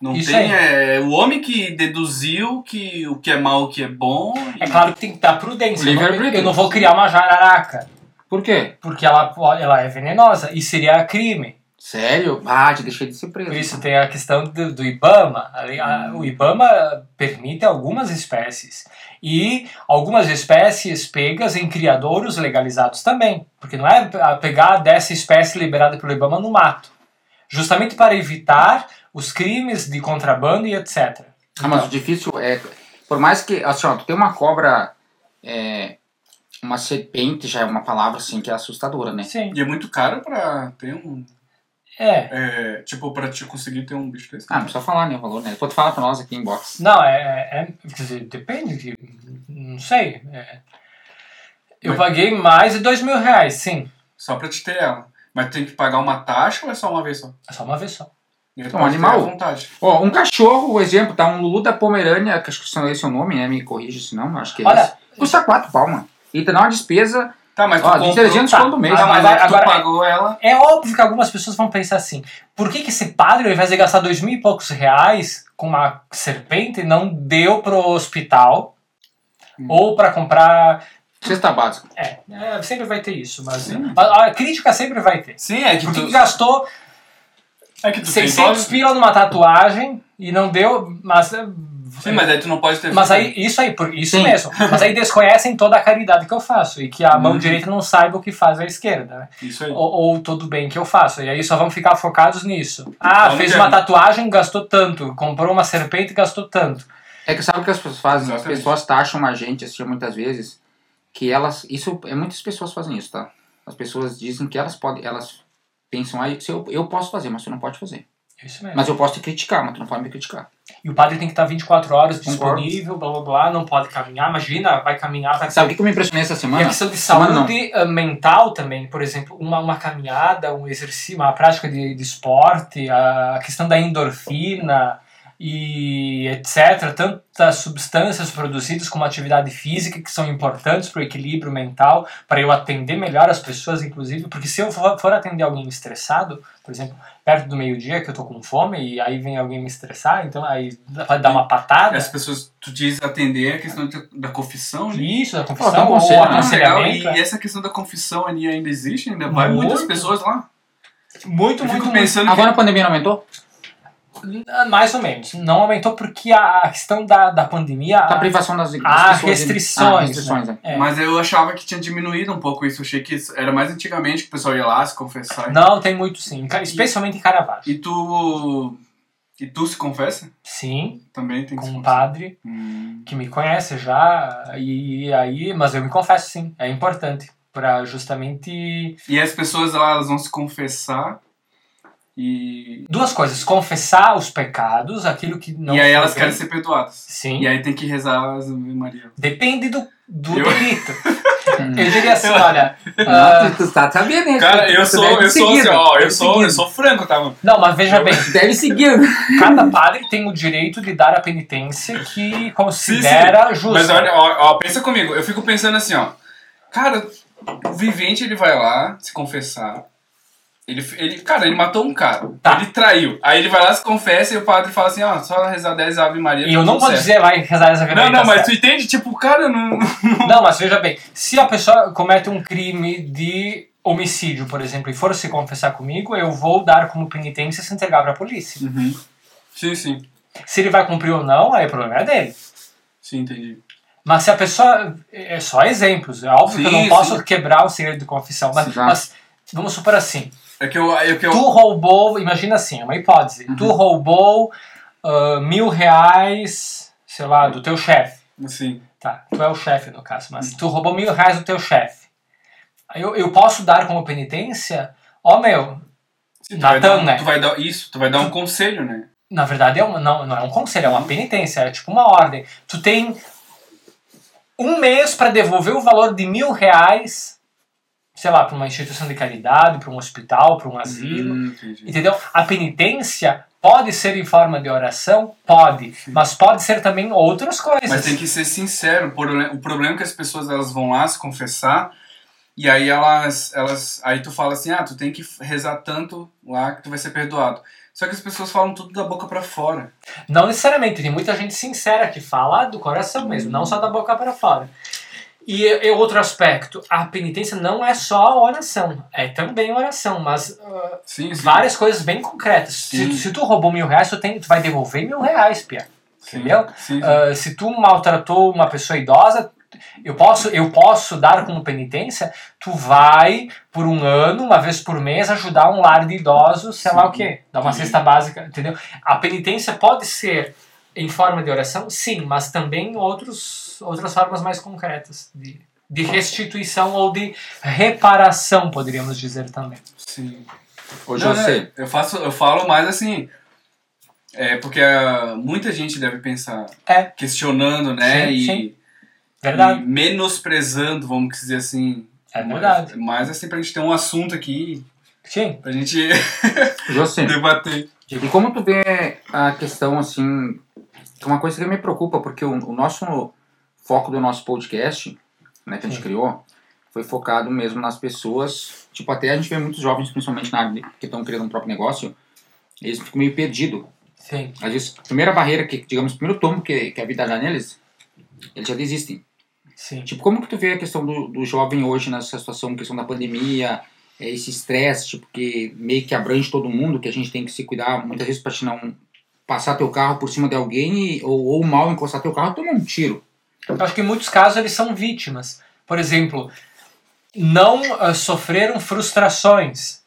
S1: não
S3: Isso
S1: tem
S3: aí.
S1: é, o homem que deduziu que o que é mal, o que é bom. e-
S3: É claro que tem que dar prudência. Eu não,
S2: Livre-arbítrio.
S3: eu não vou criar uma jararaca,
S2: Por quê?
S3: porque ela, ela é venenosa e seria crime.
S2: Sério? Ah, te deixei de ser preso.
S3: Por isso tem a questão do, do IBAMA. Ali, a- o IBAMA permite algumas espécies. E algumas espécies pegas em criadouros legalizados também. Porque não é a pegar dessa espécie liberada pelo IBAMA no mato. Justamente para evitar os crimes de contrabando e etc.
S2: Ah, mas o difícil é. Por mais que. Assim, ó, tu tem uma cobra. É, uma serpente já é uma palavra assim que é assustadora, né?
S3: Sim.
S1: E é muito caro pra ter um.
S3: É.
S1: é, tipo, pra te conseguir ter um bicho desse.
S2: Ah, não precisa falar, né? O valor, né? Depois tu fala pra nós aqui em box.
S3: Não, é. é- é- quer dizer, depende. De, não sei. é. eu
S1: Mas-
S3: paguei mais de dois mil reais, sim.
S1: Só pra te ter ela. Mas tem que pagar uma taxa ou é só uma vez só?
S3: É só uma vez só.
S1: E tu
S2: Um
S1: pode
S2: animal? Ó, um cachorro, o exemplo, tá? Um Lulu da Pomerânia, que acho que esse é o nome, né? Me corrija se não, acho que é
S3: Olha,
S2: esse. Custa quatro palmas. E dá uma despesa
S1: Tá, mas tu
S2: ó,
S1: comprou...
S2: 300
S3: tá.
S2: do mês.
S1: Ah, mas
S3: Agora-
S1: aí tu
S3: agora-
S1: pagou ela...
S3: É óbvio que algumas pessoas vão pensar assim: por que, que esse padre, ao invés de gastar dois mil e poucos reais com uma serpente, não deu pro hospital
S1: Hum.
S3: ou para comprar.
S2: Cesta básica.
S3: É, é, sempre vai ter isso, mas a, a crítica sempre vai ter.
S1: Sim, é que
S3: Por que,
S1: tu...
S3: gastou
S1: É que tu tem
S3: 600
S1: dose...
S3: pila numa tatuagem e não deu, mas é,
S1: Sim, mas aí tu não pode ter
S3: Mas
S1: filho.
S3: aí, isso aí, por isso
S2: Sim.
S3: mesmo. Mas aí desconhecem toda a caridade que eu faço e que a mão
S1: Uhum.
S3: direita não saiba o que faz a esquerda. né?
S1: Isso aí.
S3: Ou, ou todo o bem que eu faço. E aí só vão ficar focados nisso. Ah,
S1: Vamos
S3: fez uma tatuagem, gastou tanto. Comprou uma serpente, gastou tanto.
S2: É que sabe o que as pessoas fazem? As
S1: Exatamente.
S2: pessoas taxam a gente, assim, muitas vezes, que elas. Isso, é, muitas pessoas fazem isso, tá? As pessoas dizem que elas podem. Elas pensam, ah, se eu, eu posso fazer, mas você não pode fazer.
S3: Isso mesmo.
S2: Mas eu posso te criticar, mas tu não pode me criticar.
S3: E o padre tem que estar 24 horas disponível, blá blá blá, não pode caminhar. Imagina, vai caminhar, vai
S2: Sabe o que eu me impressionei essa
S3: E a
S2: semana?
S3: questão de saúde eh, mental também, por exemplo, uma, uma caminhada, um exercício, uma prática de, de esporte, a questão da endorfina e etc. Tantas substâncias produzidas como atividade física que são importantes para o equilíbrio mental, para eu atender melhor as pessoas, inclusive, porque se eu for, atender alguém estressado, por exemplo, perto do meio-dia que eu tô com fome e aí vem alguém me estressar, então aí vai dar uma patada.
S1: As pessoas, tu diz atender a questão da- da confissão, né?
S3: Isso, a
S2: Ó, tem
S3: confissão,
S2: um
S3: ou
S2: conselho?
S1: Ah, legal.
S3: aconselhamento.
S1: E essa questão da confissão ali ainda existe? Ainda vai
S3: Muito.
S1: muitas pessoas lá?
S3: Muito,
S1: Eu
S3: muito,
S1: fico
S3: muito.
S1: pensando
S2: Agora a pandemia não aumentou?
S3: Ah, Mais ou menos. Não aumentou porque a, a questão da, da pandemia.
S2: Tá a privação das, das pessoas. de-
S3: restrições.
S2: Ah, restrições,
S3: né?
S2: é.
S3: É.
S1: Mas eu achava que tinha diminuído um pouco isso. Eu achei que isso era mais antigamente que o pessoal ia lá se confessar.
S3: Não, tem muito sim. Especialmente em Caravaggio.
S1: E tu... E tu se confessa?
S3: Sim,
S1: Também tem que
S3: com um padre
S1: Hum.
S3: que me conhece já. E aí, mas eu me confesso sim. É importante. Pra justamente.
S1: E as pessoas lá, elas vão se confessar e...
S3: Duas coisas. Confessar os pecados, aquilo que não.
S1: e aí elas
S3: bem.
S1: querem ser perdoadas.
S3: Sim.
S1: E aí tem que rezar as Maria.
S3: Depende do, do
S1: Eu-
S3: delito. Eu diria assim, olha. ah,
S2: tu tá sabendo, né?
S1: Cara, eu sou, eu sou assim, ó, eu sou, eu sou franco, tá, mano?
S3: não, mas veja bem.
S2: Deve seguir.
S3: Cada padre tem o direito de dar a penitência que considera justa.
S1: Mas olha, ó, ó, pensa comigo, eu fico pensando assim, ó. Cara, o vivente ele vai lá se confessar. Ele, ele, cara, ele matou um cara.
S3: Tá.
S1: Ele traiu. Aí ele vai lá, se confessa e o padre fala assim, ó, só rezar 10 Ave Maria.
S3: E eu não vou
S1: certo.
S3: dizer vai rezar essa
S1: Não,
S3: verdade.
S1: não, mas tu entende? Tipo, cara, não.
S3: Não, mas veja bem, se a pessoa comete um crime de homicídio, por exemplo, e for se confessar comigo, eu vou dar como penitência se entregar pra polícia.
S1: Uhum. Sim, sim.
S3: Se ele vai cumprir ou não, aí o problema é dele.
S1: Sim, entendi.
S3: Mas se a pessoa. É só exemplos. É óbvio que eu
S1: Sim,
S3: não posso
S1: sim.
S3: quebrar o segredo de confissão. Mas,
S2: Sim.
S3: mas vamos supor assim.
S1: É que eu. É que eu
S3: Tu roubou. Imagina assim, é uma hipótese.
S1: Uhum.
S3: Tu roubou ah, mil reais, sei lá, do teu chefe.
S1: assim,
S3: Tá, tu é o chefe no caso, mas tu roubou mil reais do teu chefe. Eu, eu posso dar como penitência, ó meu,
S1: sim, tu, vai
S3: Natan,
S1: dar,
S3: né?
S1: tu vai dar isso, tu vai dar um conselho, né?
S3: na verdade é uma, não, não é um conselho, é uma penitência, é tipo uma ordem. Tu tem um mês para devolver o valor de mil reais, sei lá, para uma instituição de caridade, para um hospital, para um asilo.
S1: Hum.
S3: Entendeu? A penitência pode ser em forma de oração? Pode. Mas pode ser também outras coisas.
S1: Mas tem que ser sincero. O problema, é que as pessoas elas vão lá se confessar e aí elas, elas, aí tu fala assim, ah, tu tem que rezar tanto lá que tu vai ser perdoado. Só que as pessoas falam tudo da boca pra fora.
S3: Não necessariamente, tem muita gente sincera que fala do coração mesmo, não só da boca para fora. E, e outro aspecto, a penitência não é só oração, é também oração, mas ah,
S1: Sim, sim.
S3: várias coisas bem concretas. Se, se tu roubou mil reais, tu, tem, tu vai devolver mil reais, Pia. entendeu?
S1: Sim.
S3: Ah, se tu maltratou uma pessoa idosa, eu posso, eu posso dar como penitência, tu vai por um ano, uma vez por mês, ajudar um lar de idosos, sei lá o quê, dar uma cesta básica, entendeu? A penitência pode ser em forma de oração, sim, mas também outros, outras formas mais concretas de, de restituição ou de reparação, poderíamos dizer também.
S1: sim.
S2: Ô,
S1: Não,
S2: José,
S1: né, eu, faço, eu falo mais assim. É porque ah, muita gente deve pensar
S3: É.
S1: questionando, né?
S3: Sim,
S1: e,
S3: sim. Verdade.
S1: e menosprezando, vamos dizer assim.
S3: É verdade.
S1: Mas assim, pra gente ter um assunto aqui,
S3: Sim.
S1: pra gente
S2: José,
S1: debater.
S2: e como tu vê a questão, assim, é uma coisa que me preocupa, porque o, o nosso foco do nosso podcast, né, que a gente
S3: Sim.
S2: criou, foi focado mesmo nas pessoas, tipo, até a gente vê muitos jovens, principalmente na área que estão criando um próprio negócio, eles ficam meio perdidos.
S3: Sim.
S2: Às vezes, a primeira barreira, que, digamos, o primeiro tomo que, que a vida dá neles, eles já desistem.
S3: Sim.
S2: Tipo, como que tu vê a questão do, do jovem hoje nessa situação, questão da pandemia, é, esse estresse, tipo, que meio que abrange todo mundo, que a gente tem que se cuidar, muitas vezes gente não, passar teu carro por cima de alguém e, ou, ou mal encostar teu carro, toma um tiro.
S3: Eu acho que em muitos casos eles são vítimas. Por exemplo, não uh, sofreram frustrações.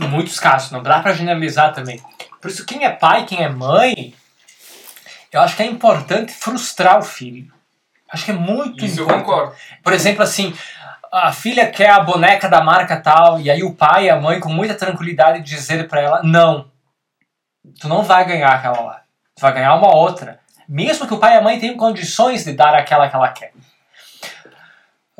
S3: Em muitos casos, não dá para generalizar também. Por isso, quem é pai, quem é mãe, eu acho que é importante frustrar o filho. Acho que é muito
S1: Isso eu
S3: importante.
S1: concordo.
S3: Por exemplo, assim, a filha quer a boneca da marca tal, e aí o pai e a mãe, com muita tranquilidade, dizer para ela: não, tu não vai ganhar aquela lá. Tu vai ganhar uma outra. Mesmo que o pai e a mãe tenham condições de dar aquela que ela quer.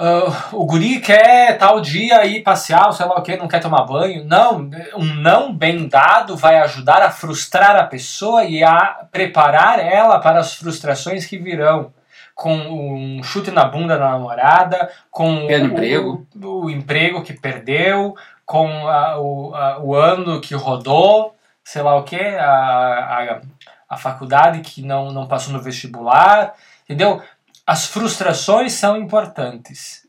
S3: Ah, o guri quer tal dia ir passear, sei lá o que, não quer tomar banho. Não, um não bem dado vai ajudar a frustrar a pessoa e a preparar ela para as frustrações que virão. Com um chute na bunda da namorada, com
S2: Pelo
S3: o,
S2: emprego.
S3: O, o emprego que perdeu, com a- o, a- o ano que rodou, sei lá o que, a, a, a faculdade que não, não passou no vestibular, entendeu? As frustrações são importantes.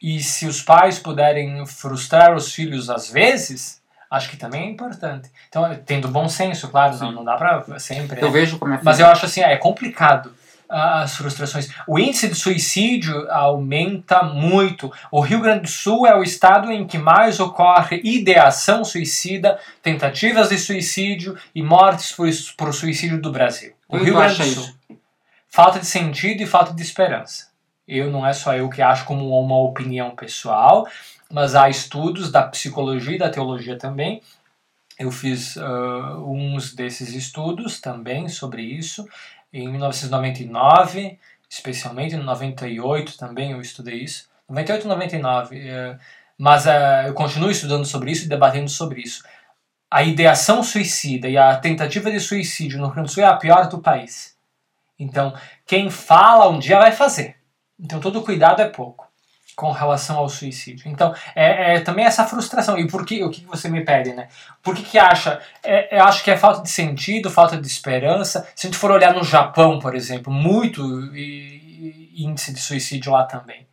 S3: E se os pais puderem frustrar os filhos às vezes, acho que também é importante. Então, tendo bom senso, claro, não, não dá pra sempre.
S2: Eu
S3: né?
S2: vejo como é
S3: Mas eu acho assim, é complicado as frustrações. O índice de suicídio aumenta muito. O Rio Grande do Sul é o estado em que mais ocorre ideação suicida, tentativas de suicídio e mortes por, por suicídio do Brasil. O Rio Grande do Sul.
S2: isso?
S3: Falta de sentido e falta de esperança. Eu não é só eu que acho como uma opinião pessoal, mas há estudos da psicologia e da teologia também. Eu fiz ah, uns desses estudos também sobre isso em 1999, especialmente em 98 também eu estudei isso. 98 e 99, eh, mas ah, eu continuo estudando sobre isso e debatendo sobre isso. A ideação suicida e a tentativa de suicídio no Rio Grande do Sul é a pior do país. Então, quem fala um dia vai fazer. Então, todo cuidado é pouco com relação ao suicídio. Então, é, é também essa frustração. E por que, o que você me pede, né? Por que que acha? É, eu acho que é falta de sentido, falta de esperança. Se a gente for olhar no Japão, por exemplo, muito e- e índice de suicídio lá também.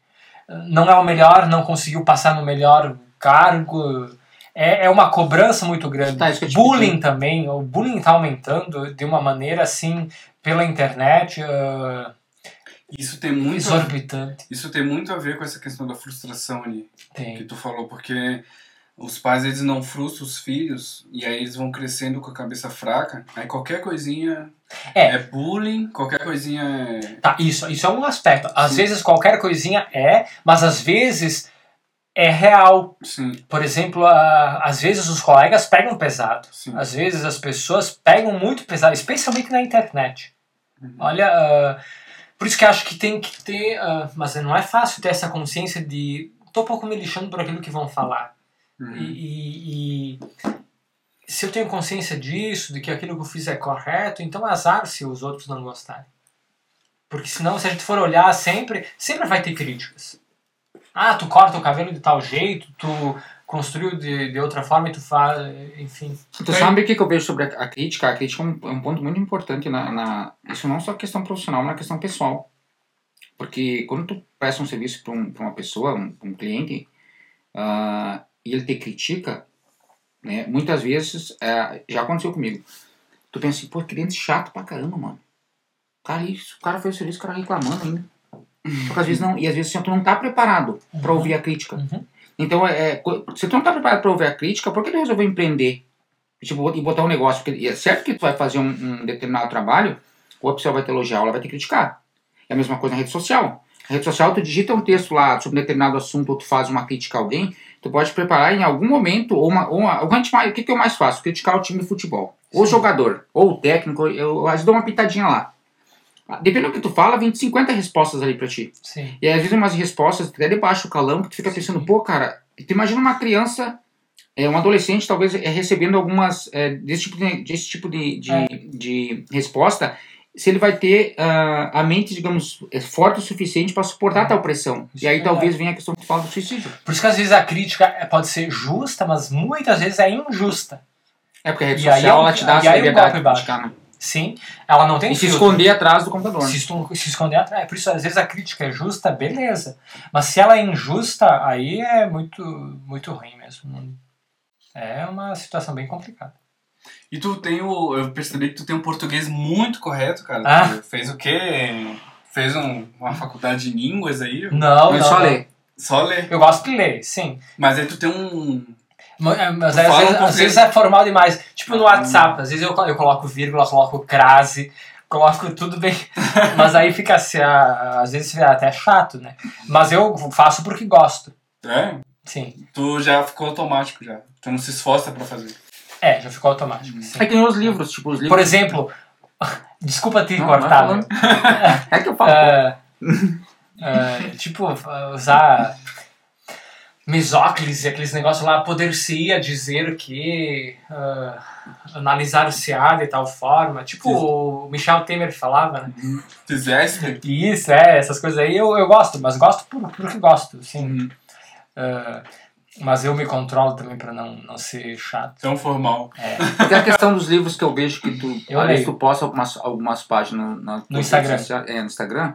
S3: Não é o melhor, não conseguiu passar no melhor cargo. É, é uma cobrança muito grande.
S2: Tá,
S3: bullying
S2: pedi.
S3: também. O bullying está aumentando de uma maneira assim, pela internet, ah,
S1: Isso tem muito a,
S3: exorbitante.
S1: isso tem muito a ver com essa questão da frustração ali que
S3: Tem.
S1: tu falou, porque os pais eles não frustram os filhos e aí eles vão crescendo com a cabeça fraca. Aí qualquer coisinha
S3: É.
S1: é bullying, qualquer coisinha é
S3: Tá, isso, isso é um aspecto. Às
S1: Sim.
S3: vezes qualquer coisinha é, mas às vezes é real.
S1: sim,
S3: Por exemplo, a- às vezes os colegas pegam pesado.
S1: sim.
S3: Às vezes as pessoas pegam muito pesado, especialmente na internet.
S1: Uhum.
S3: Olha, ah, por isso que acho que tem que ter, ah, mas não é fácil ter essa consciência de tô um pouco me lixando por aquilo que vão falar.
S1: Uhum.
S3: E, e- e se eu tenho consciência disso, de que aquilo que eu fiz é correto, então azar se os outros não gostarem. Porque senão, se a gente for olhar sempre, sempre vai ter críticas. Ah, tu corta o cabelo de tal jeito, tu construiu de, de outra forma e tu faz, enfim.
S2: Tu sabe o que que eu vejo sobre a a crítica? A crítica é um, é um ponto muito importante na, na. Isso não só questão profissional, mas na questão pessoal. Porque quando tu presta um serviço para um, pra uma pessoa, um, um cliente, ah, e ele te critica, né, muitas vezes, eh, já aconteceu comigo, tu pensa assim, pô, cliente chato pra caramba, mano. Cara, ali, o cara fez o serviço, o cara reclamando ainda. Só que às vezes não, e às vezes assim, tu não tá preparado para ouvir a crítica.
S3: Uhum.
S2: Então, é, co- se tu não tá preparado para ouvir a crítica, por que tu resolveu empreender? Tipo, e botar um negócio? Porque é certo que tu vai fazer um, um determinado trabalho, ou a pessoa vai te elogiar ou ela vai te criticar. É a mesma coisa na rede social. Na rede social, tu digita um texto lá sobre um determinado assunto ou tu faz uma crítica a alguém, tu pode preparar em algum momento, ou uma. Ou uma o, que que, eu mais faço? Criticar o time de futebol. Ou o
S3: Sim.
S2: jogador, ou o técnico, eu às vezes dou uma pitadinha lá. Dependendo do que tu fala, vem 50 respostas ali pra ti.
S3: Sim.
S2: E às vezes umas respostas até debaixo do calão que tu fica
S3: Sim.
S2: pensando, pô, cara, tu imagina uma criança, é, um adolescente talvez é, recebendo algumas é, desse tipo de, desse tipo de, de,
S3: É.
S2: de resposta, se ele vai ter ah, a mente, digamos, é, forte o suficiente para suportar
S3: É.
S2: tal pressão.
S3: Isso
S2: e aí
S3: é
S2: talvez venha a questão que tu fala do suicídio.
S3: Por isso que às vezes a crítica pode ser justa, mas muitas vezes é injusta.
S2: É porque a rede
S3: E aí
S2: social
S3: um-
S2: ela te dá essa
S3: aí um
S2: liberdade de criticar, né?
S3: Sim, ela não tem
S2: E se
S3: filtro.
S2: esconder atrás do computador.
S3: Se, se esconder atrás. Por isso, às vezes a crítica é justa, beleza. Mas se ela é injusta, aí é muito, muito ruim mesmo. É uma situação bem complicada.
S1: E tu tem o. Eu percebi que tu tem um português muito correto, cara.
S3: Ah.
S1: Tu fez o quê? Fez um- uma faculdade de línguas aí?
S3: Não,
S2: Mas
S3: não.
S2: só ler.
S1: Só ler.
S3: Eu gosto de ler, sim.
S1: Mas aí tu tem um.
S3: Mas, é, mas às, vezes, às vezes é formal demais. Tipo no
S1: Ah.
S3: WhatsApp, às vezes eu, eu coloco vírgula, coloco crase, coloco tudo bem. Mas aí fica assim, às vezes é até chato, né? Mas eu faço porque gosto.
S1: É?
S3: Sim.
S1: Tu já ficou automático já. Tu não se esforça pra fazer.
S3: É, já ficou automático. Sim.
S2: Aí tem os livros, tipo, os livros.
S3: Por exemplo, desculpa te
S2: Não,
S3: cortar.
S2: vai
S3: né?
S2: É que eu falo.
S3: É, é, tipo, usar Misóclise, aqueles negócios lá, poder-se-ia dizer que ah, analisar-se-á de tal forma. Tipo, o Michel Temer falava, né?
S1: Fizeste?
S3: Isso, é, essas coisas aí eu, eu gosto, mas gosto por, porque gosto, sim.
S1: Uhum.
S3: Ah, mas eu me controlo também pra não, não ser chato.
S1: Tão formal.
S3: É.
S2: Tem a questão dos livros que eu vejo que tu,
S3: Eu
S2: às tu posta algumas, algumas páginas na,
S3: No Instagram.
S2: social- É, no Instagram.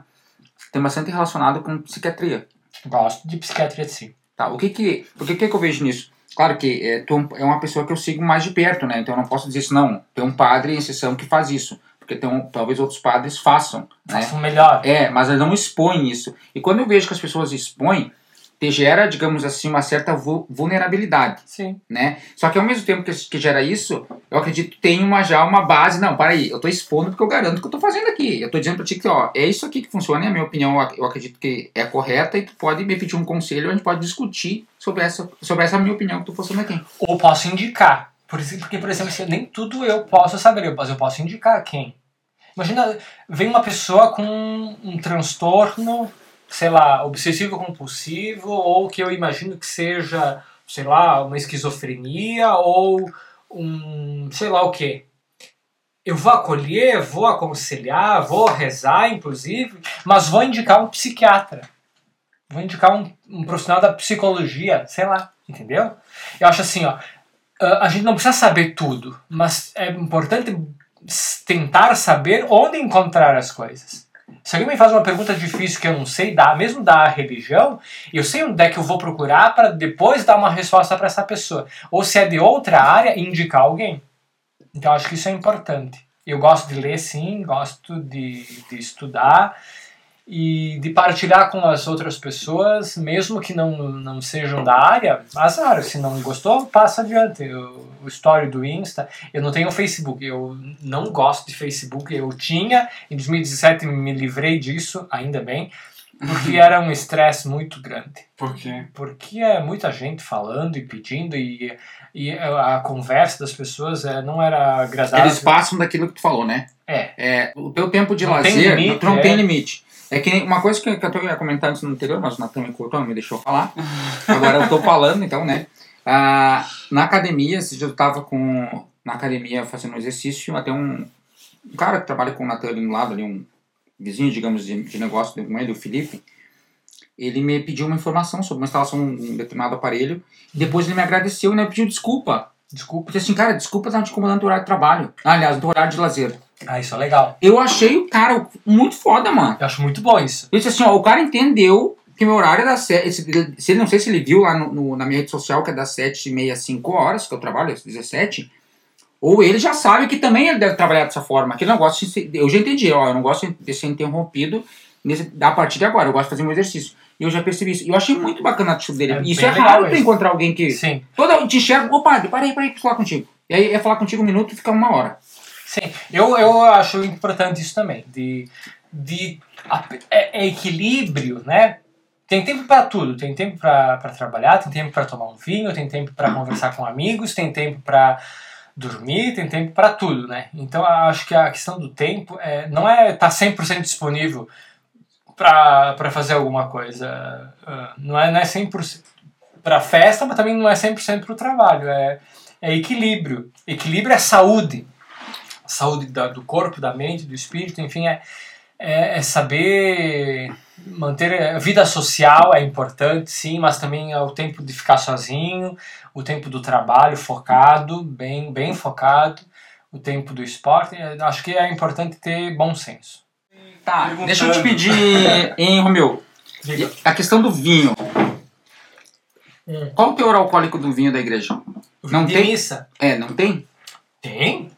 S2: Tem bastante relacionado com psiquiatria.
S3: Gosto de psiquiatria, sim.
S2: Tá, o que que, o que que eu vejo nisso? Claro que é, tu é uma pessoa que eu sigo mais de perto, né? Então eu não posso dizer isso, não. Tem um padre em exceção que faz isso. Porque tem um, talvez outros padres façam, né?
S3: Melhor.
S2: É, mas eles não expõem isso. E quando eu vejo que as pessoas expõem, te gera, digamos assim, uma certa vu- vulnerabilidade,
S3: Sim.
S2: né? Só que ao mesmo tempo que, que gera isso, eu acredito que tem uma, já uma base. Não, para aí, eu tô expondo porque eu garanto que eu tô fazendo aqui. Eu tô dizendo pra ti que, ó, é isso aqui que funciona, e a minha opinião, eu acredito que é correta, e tu pode me pedir um conselho, a gente pode discutir sobre essa, sobre essa minha opinião que tu postando aqui.
S3: Ou posso indicar. Por isso, porque, por exemplo, assim, nem tudo eu posso saber, mas eu posso indicar quem. Imagina, vem uma pessoa com um transtorno, sei lá, obsessivo compulsivo, ou que eu imagino que seja, sei lá, uma esquizofrenia, ou um, sei lá o quê. Eu vou acolher, vou aconselhar, vou rezar, inclusive, mas vou indicar um psiquiatra. Vou indicar um, um profissional da psicologia, sei lá, entendeu? Eu acho assim, ó, a gente não precisa saber tudo, mas é importante tentar saber onde encontrar as coisas. Se alguém me faz uma pergunta difícil que eu não sei dar, mesmo da religião, eu sei onde é que eu vou procurar para depois dar uma resposta para essa pessoa. Ou se é de outra área, indicar alguém. Então acho que isso é importante. Eu gosto de ler, sim, gosto de, de estudar e de partilhar com as outras pessoas, mesmo que não, não sejam da área, azar, se não gostou, passa adiante. O, o story do Insta, eu não tenho Facebook, eu não gosto de Facebook, eu tinha, em 2017 me livrei disso, ainda bem, porque era um estresse muito grande.
S1: Por quê?
S3: Porque é muita gente falando e pedindo e, e a conversa das pessoas é, não era agradável.
S2: Eles passam daquilo que tu falou, né?
S3: É.
S2: É, o teu tempo de
S3: Não
S2: lazer
S3: limite,
S2: tu não
S3: é.
S2: tem limite. É que uma coisa que, que eu ia comentar antes no anterior, mas o Natan me cortou, não me deixou falar. Agora eu tô falando, então, né? Ah, na academia, esse dia eu tava com, na academia fazendo um exercício, até um, um cara que trabalha com o Natan ali no lado, ali, um vizinho, digamos, de, de negócio com ele, o Felipe, ele me pediu uma informação sobre uma instalação de um determinado aparelho, e depois ele me agradeceu e me pediu desculpa.
S3: Desculpa.
S2: Disse assim, cara, desculpa estar te incomodando no horário de trabalho. Ah, aliás, no horário de lazer.
S3: Ah, isso é legal.
S2: Eu achei o cara muito foda, mano.
S3: Eu acho muito bom isso.
S2: Eu disse assim, ó, o cara entendeu que meu horário é das sete. Se, se ele não sei se ele viu lá no, no- na minha rede social que é das sete e meia, cinco horas, que eu trabalho, às 17. Ou ele já sabe que também ele deve trabalhar dessa forma. Aquele negócio, de ser- eu já entendi, ó, eu não gosto de ser interrompido nesse, a partir de agora. Eu gosto de fazer um exercício. E eu já percebi isso. E eu achei muito bacana a atitude dele.
S3: É
S2: isso é raro
S3: isso.
S2: encontrar alguém que.
S3: Sim.
S2: Toda te enxerga, ô padre, para aí, para aí, falar contigo. E aí é falar contigo um minuto e fica uma hora.
S3: Sim, eu, eu acho importante isso também, de, de é, é equilíbrio, né? Tem tempo para tudo, tem tempo para trabalhar, tem tempo para tomar um vinho, tem tempo para conversar com amigos, tem tempo para dormir, tem tempo para tudo, né? Então acho que a questão do tempo é, não é estar 100% disponível para fazer alguma coisa, ah, não é, não é 100% para festa, mas também não é 100% para o trabalho, é, é equilíbrio. Equilíbrio é saúde saúde da- do corpo, da mente, do espírito, enfim, é, é, é saber manter a vida social é importante, sim, mas também é o tempo de ficar sozinho, o tempo do trabalho focado, bem, bem focado, o tempo do esporte. é, Acho que é importante ter bom senso.
S2: Tá, deixa eu te pedir, hein, Romeu.
S3: Diga.
S2: A questão do vinho.
S3: Hum.
S2: Qual o teor alcoólico do vinho da igreja? Não
S3: de
S2: tem?
S3: missa
S2: É, não tem?
S3: Tem?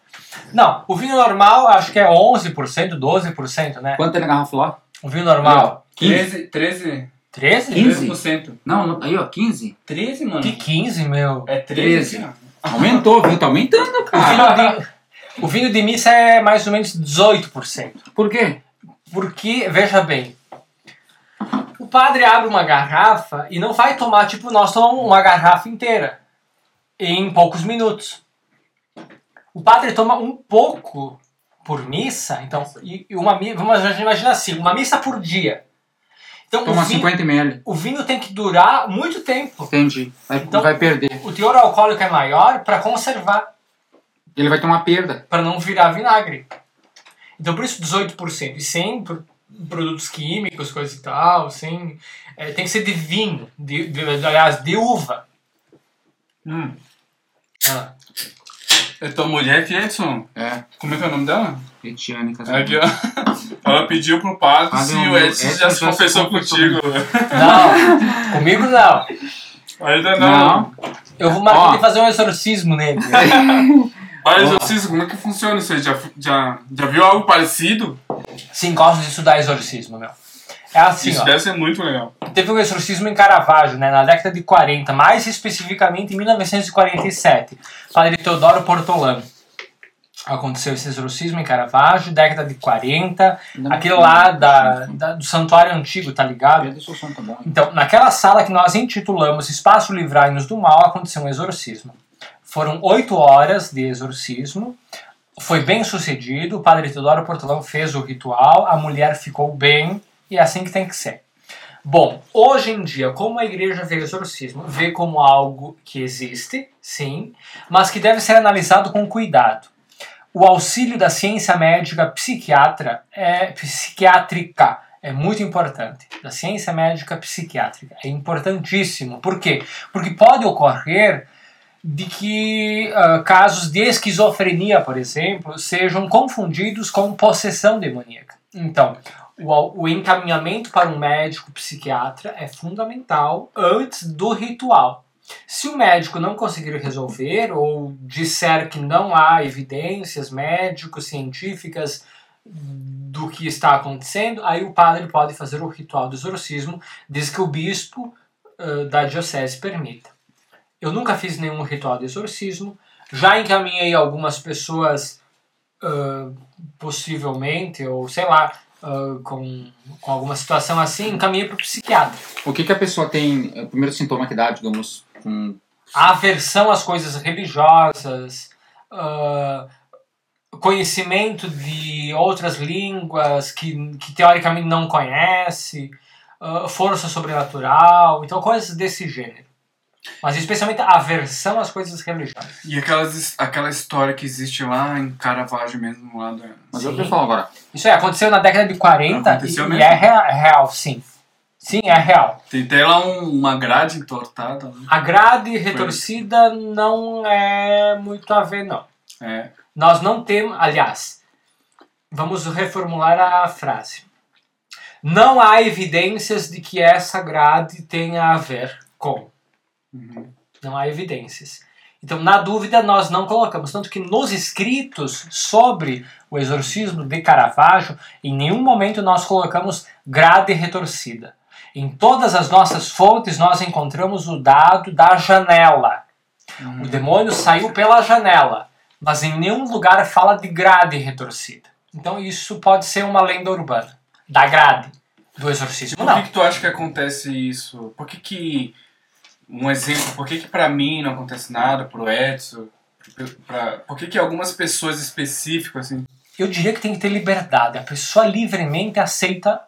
S3: Não, o vinho normal acho que é 11%, 12%, né?
S2: Quanto tem na garrafa lá?
S3: O vinho normal.
S1: 13, 13,
S3: 13?
S2: 15?
S1: 13%.
S2: Não, não, aí ó, 15.
S1: 13, mano.
S3: Que 15, meu.
S1: É 13.
S2: 13. Aumentou, viu? Tá aumentando,
S3: O
S2: cara.
S3: vinho, de, o vinho de missa é mais ou menos 18%.
S2: Por quê?
S3: Porque, veja bem, o padre abre uma garrafa e não vai tomar, tipo, nós tomamos uma garrafa inteira em poucos minutos. O padre toma um pouco por missa, então, e e uma vamos imaginar assim, uma missa por dia. Então,
S2: Toma
S3: o vinho,
S2: 50 ml.
S3: o vinho tem que durar muito tempo.
S2: Entendi. Vai,
S3: Então-
S2: vai perder.
S3: O teor alcoólico é maior para conservar,
S2: Ele vai ter uma perda.
S3: para não virar vinagre. Então, por isso 18%. E sem pro- produtos químicos, coisa e tal, sem... é, tem que ser de vinho, de, de, aliás, de uva.
S1: Hum.
S3: Ah,
S1: É tua mulher, Edson?
S2: É,
S1: Como é que é o nome dela?
S2: Etiane.
S1: Aqui, ó. Ela pediu pro padre
S2: Padre,
S1: se
S2: não,
S1: o Edson
S2: Edson
S1: já se confessou contigo.
S3: Não, comigo não.
S1: Ainda não.
S3: Eu vou marcar de fazer um exorcismo nele.
S1: Para exorcismo, como é que funciona isso aí? Já, já, já viu algo parecido?
S3: Sim, gosto de estudar exorcismo, meu. É assim,
S1: isso
S3: ó.
S1: deve ser muito legal.
S3: Teve um exorcismo em Caravaggio, né, na década de 40, mais especificamente em 1947. Padre Teodoro Portolano. Aconteceu esse exorcismo em Caravaggio, década de 40.
S2: Não,
S3: Aquele lá da, da- do santuário antigo, tá ligado?
S2: Tá hein?
S3: Então, naquela sala que nós intitulamos Espaço Livrai-nos do Mal, aconteceu um exorcismo. Foram oito horas de exorcismo. Foi bem sucedido. O padre Teodoro Portolão fez o ritual. A mulher ficou bem. E é assim que tem que ser. Bom, hoje em dia, como a igreja vê o exorcismo? Vê como algo que existe, sim, mas que deve ser analisado com cuidado. O auxílio da ciência médica psiquiatra é psiquiátrica é muito importante. Da ciência médica psiquiátrica é importantíssimo. Por quê? Porque pode ocorrer de que ah, casos de esquizofrenia, por exemplo, sejam confundidos com possessão demoníaca. Então, o, o encaminhamento para um médico psiquiatra é fundamental antes do ritual. Se o médico não conseguir resolver ou disser que não há evidências médicos científicas do que está acontecendo, aí o padre pode fazer o ritual do exorcismo, desde que o bispo eh, da diocese permita. Eu nunca fiz nenhum ritual de exorcismo, já encaminhei algumas pessoas, ah, possivelmente, ou sei lá, ah, com, com alguma situação assim, encaminhei para o psiquiatra.
S2: O que, que a pessoa tem, é o primeiro sintoma que dá, digamos, com
S3: A aversão às coisas religiosas, ah, conhecimento de outras línguas que, que teoricamente não conhece, ah, força sobrenatural, então coisas desse gênero. Mas especialmente a aversão às coisas religiosas.
S1: E aquelas, aquela história que existe lá em Caravaggio mesmo, lá da...
S2: Mas eu
S3: Sim.
S2: vou falar agora.
S3: Isso aí aconteceu na década de 40
S1: Aconteceu
S3: e, e
S1: mesmo?
S3: é rea- real, sim. Sim, é real.
S1: Tem até lá um- uma grade entortada. né?
S3: A grade retorcida não é muito a ver, não.
S1: É.
S3: Nós não temos. Aliás, vamos reformular a frase. Não há evidências de que essa grade tenha a ver com.
S1: Uhum.
S3: Não há evidências. Então, na dúvida, nós não colocamos. Tanto que nos escritos sobre o exorcismo de Caravaggio, em nenhum momento nós colocamos grade retorcida. Em todas as nossas fontes, nós encontramos o dado da janela. O demônio saiu pela janela, mas em nenhum lugar fala de grade retorcida. Então, isso pode ser uma lenda urbana. Da grade do exorcismo,
S1: Por
S3: não.
S1: que, que tu acha que acontece isso? Por que que... Um exemplo, por que que pra mim não acontece nada, pro Edson? Pra, por que que algumas pessoas específicas, assim...
S3: Eu diria que tem que ter liberdade. A pessoa livremente aceita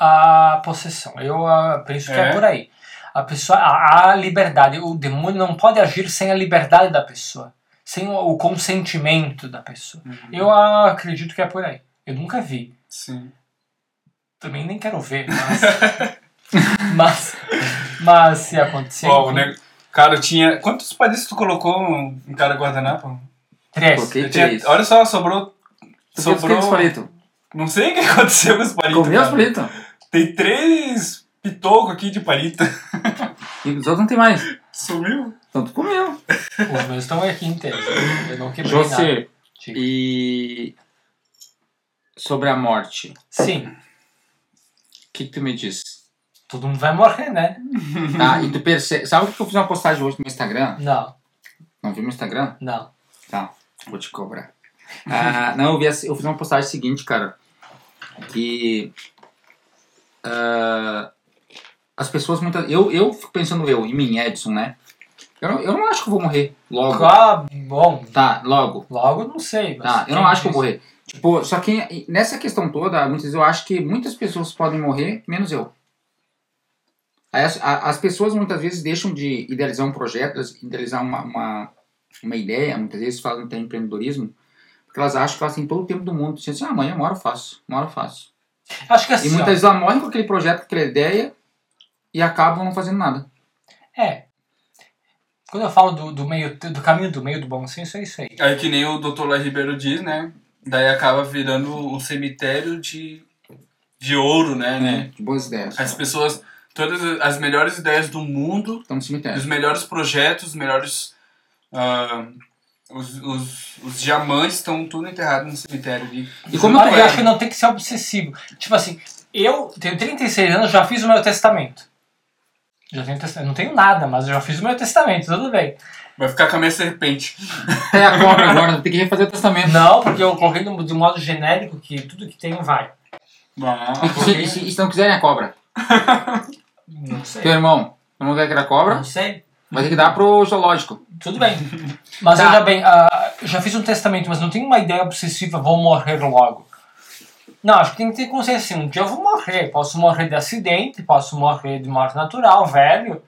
S3: a possessão. Eu ah, penso que é.
S1: É.
S3: por aí. A pessoa, a, a liberdade. O demônio não pode agir sem a liberdade da pessoa, sem o, o consentimento da pessoa.
S1: Uhum.
S3: Eu acredito que é por aí. Eu nunca vi.
S1: Sim.
S3: Também nem quero ver, mas. mas, mas se acontecer.
S1: Ó, o Cara, eu tinha... Quantos palitos tu colocou em cada guardanapo?
S3: Três.
S2: Coloquei
S1: Eu tinha-
S2: três.
S1: Olha só, sobrou...
S2: Tu fez
S1: Sobrou...
S2: os palitos?
S1: Não sei o que aconteceu com os palitos.
S2: Comeu os
S1: cara.
S2: palitos?
S1: Tem três pitocos aqui de palito.
S2: E os outros não tem mais.
S1: Sumiu?
S2: Então tu comeu.
S3: Os meus estão aqui inteiros. Eu não quebrei nada.
S2: José,
S3: Diga.
S2: e sobre a morte, o
S3: Sim,
S2: que, que tu me diz?
S3: Todo mundo vai morrer, né?
S2: Tá, e tu percebe. Sabe o que eu fiz uma postagem hoje no meu Instagram?
S3: Não,
S2: Não viu meu Instagram?
S3: não.
S2: Tá, vou te cobrar. Ah, não, eu, vi, eu fiz uma postagem seguinte, cara. Que. ah, as pessoas muitas. Eu, eu fico pensando eu, em mim, Edson, né? Eu não, eu não acho que eu vou morrer logo.
S3: Ah, bom,
S2: Tá, logo.
S3: logo não sei. Mas
S2: Tá, eu não acho que eu vou morrer. Tipo, só que nessa questão toda, muitas vezes eu acho que muitas pessoas podem morrer, menos eu. As, as pessoas muitas vezes deixam de idealizar um projeto, idealizar uma, uma, uma ideia, muitas vezes falam até empreendedorismo, porque elas acham que elas têm todo o tempo do mundo. Dizem assim, ah, amanhã uma hora eu faço, uma hora eu faço.
S3: Acho que
S2: E
S3: assim,
S2: muitas
S3: ó,
S2: vezes elas morrem com aquele projeto, com aquela ideia, e acabam não fazendo nada.
S3: é. Quando eu falo do, do meio, do caminho do meio do bom senso, é isso aí.
S1: Aí que nem o Dr. Lai Ribeiro diz, né? Daí acaba virando um cemitério de, de ouro, né? né?
S2: De boas ideias.
S1: As pessoas, todas as melhores ideias do mundo,
S2: Estão no cemitério.
S1: os melhores projetos, os melhores. ah, os, os, os diamantes estão tudo enterrados no cemitério ali.
S2: E como tu
S3: eu
S2: é?
S3: acho que não tem que ser obsessivo. Tipo assim, eu tenho 36 anos, já fiz o meu testamento. Já tenho testamento. Não tenho nada, mas eu já fiz o meu testamento, tudo bem.
S1: Vai ficar com a minha serpente.
S2: É a cobra agora, tem que refazer o testamento.
S3: Não, porque eu corri do- de um modo genérico que tudo que tenho vai.
S1: Ah,
S2: E se, e se- e se não quiserem a cobra?
S3: Não sei.
S2: Teu irmão, não quer que era cobra?
S3: Não sei.
S2: Vai ter que dar pro zoológico.
S3: Tudo bem. Mas
S2: Tá.
S3: veja bem, ah, já fiz um testamento, mas não tenho uma ideia obsessiva, vou morrer logo. Não, acho que tem que ter consciência assim, um dia eu vou morrer. Posso morrer de acidente, posso morrer de morte natural, velho.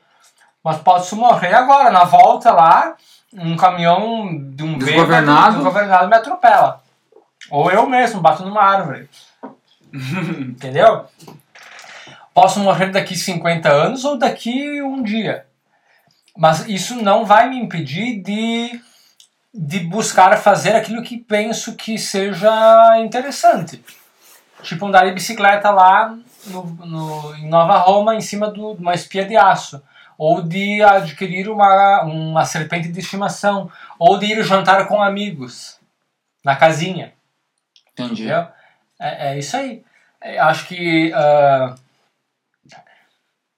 S3: Mas posso morrer agora, na volta lá, um caminhão de um bêbado
S2: Desgovernado.
S3: desgovernado me atropela. Ou eu mesmo, bato numa árvore. Entendeu? Posso morrer daqui 50 anos ou daqui um dia. Mas isso não vai me impedir de, de buscar fazer aquilo que penso que seja interessante. Tipo andar de bicicleta lá no, no, em Nova Roma em cima do- de uma espia de aço. Ou de adquirir uma, uma serpente de estimação. Ou de ir jantar com amigos na casinha.
S2: Entendi.
S3: É, é isso aí. É, acho que. ah,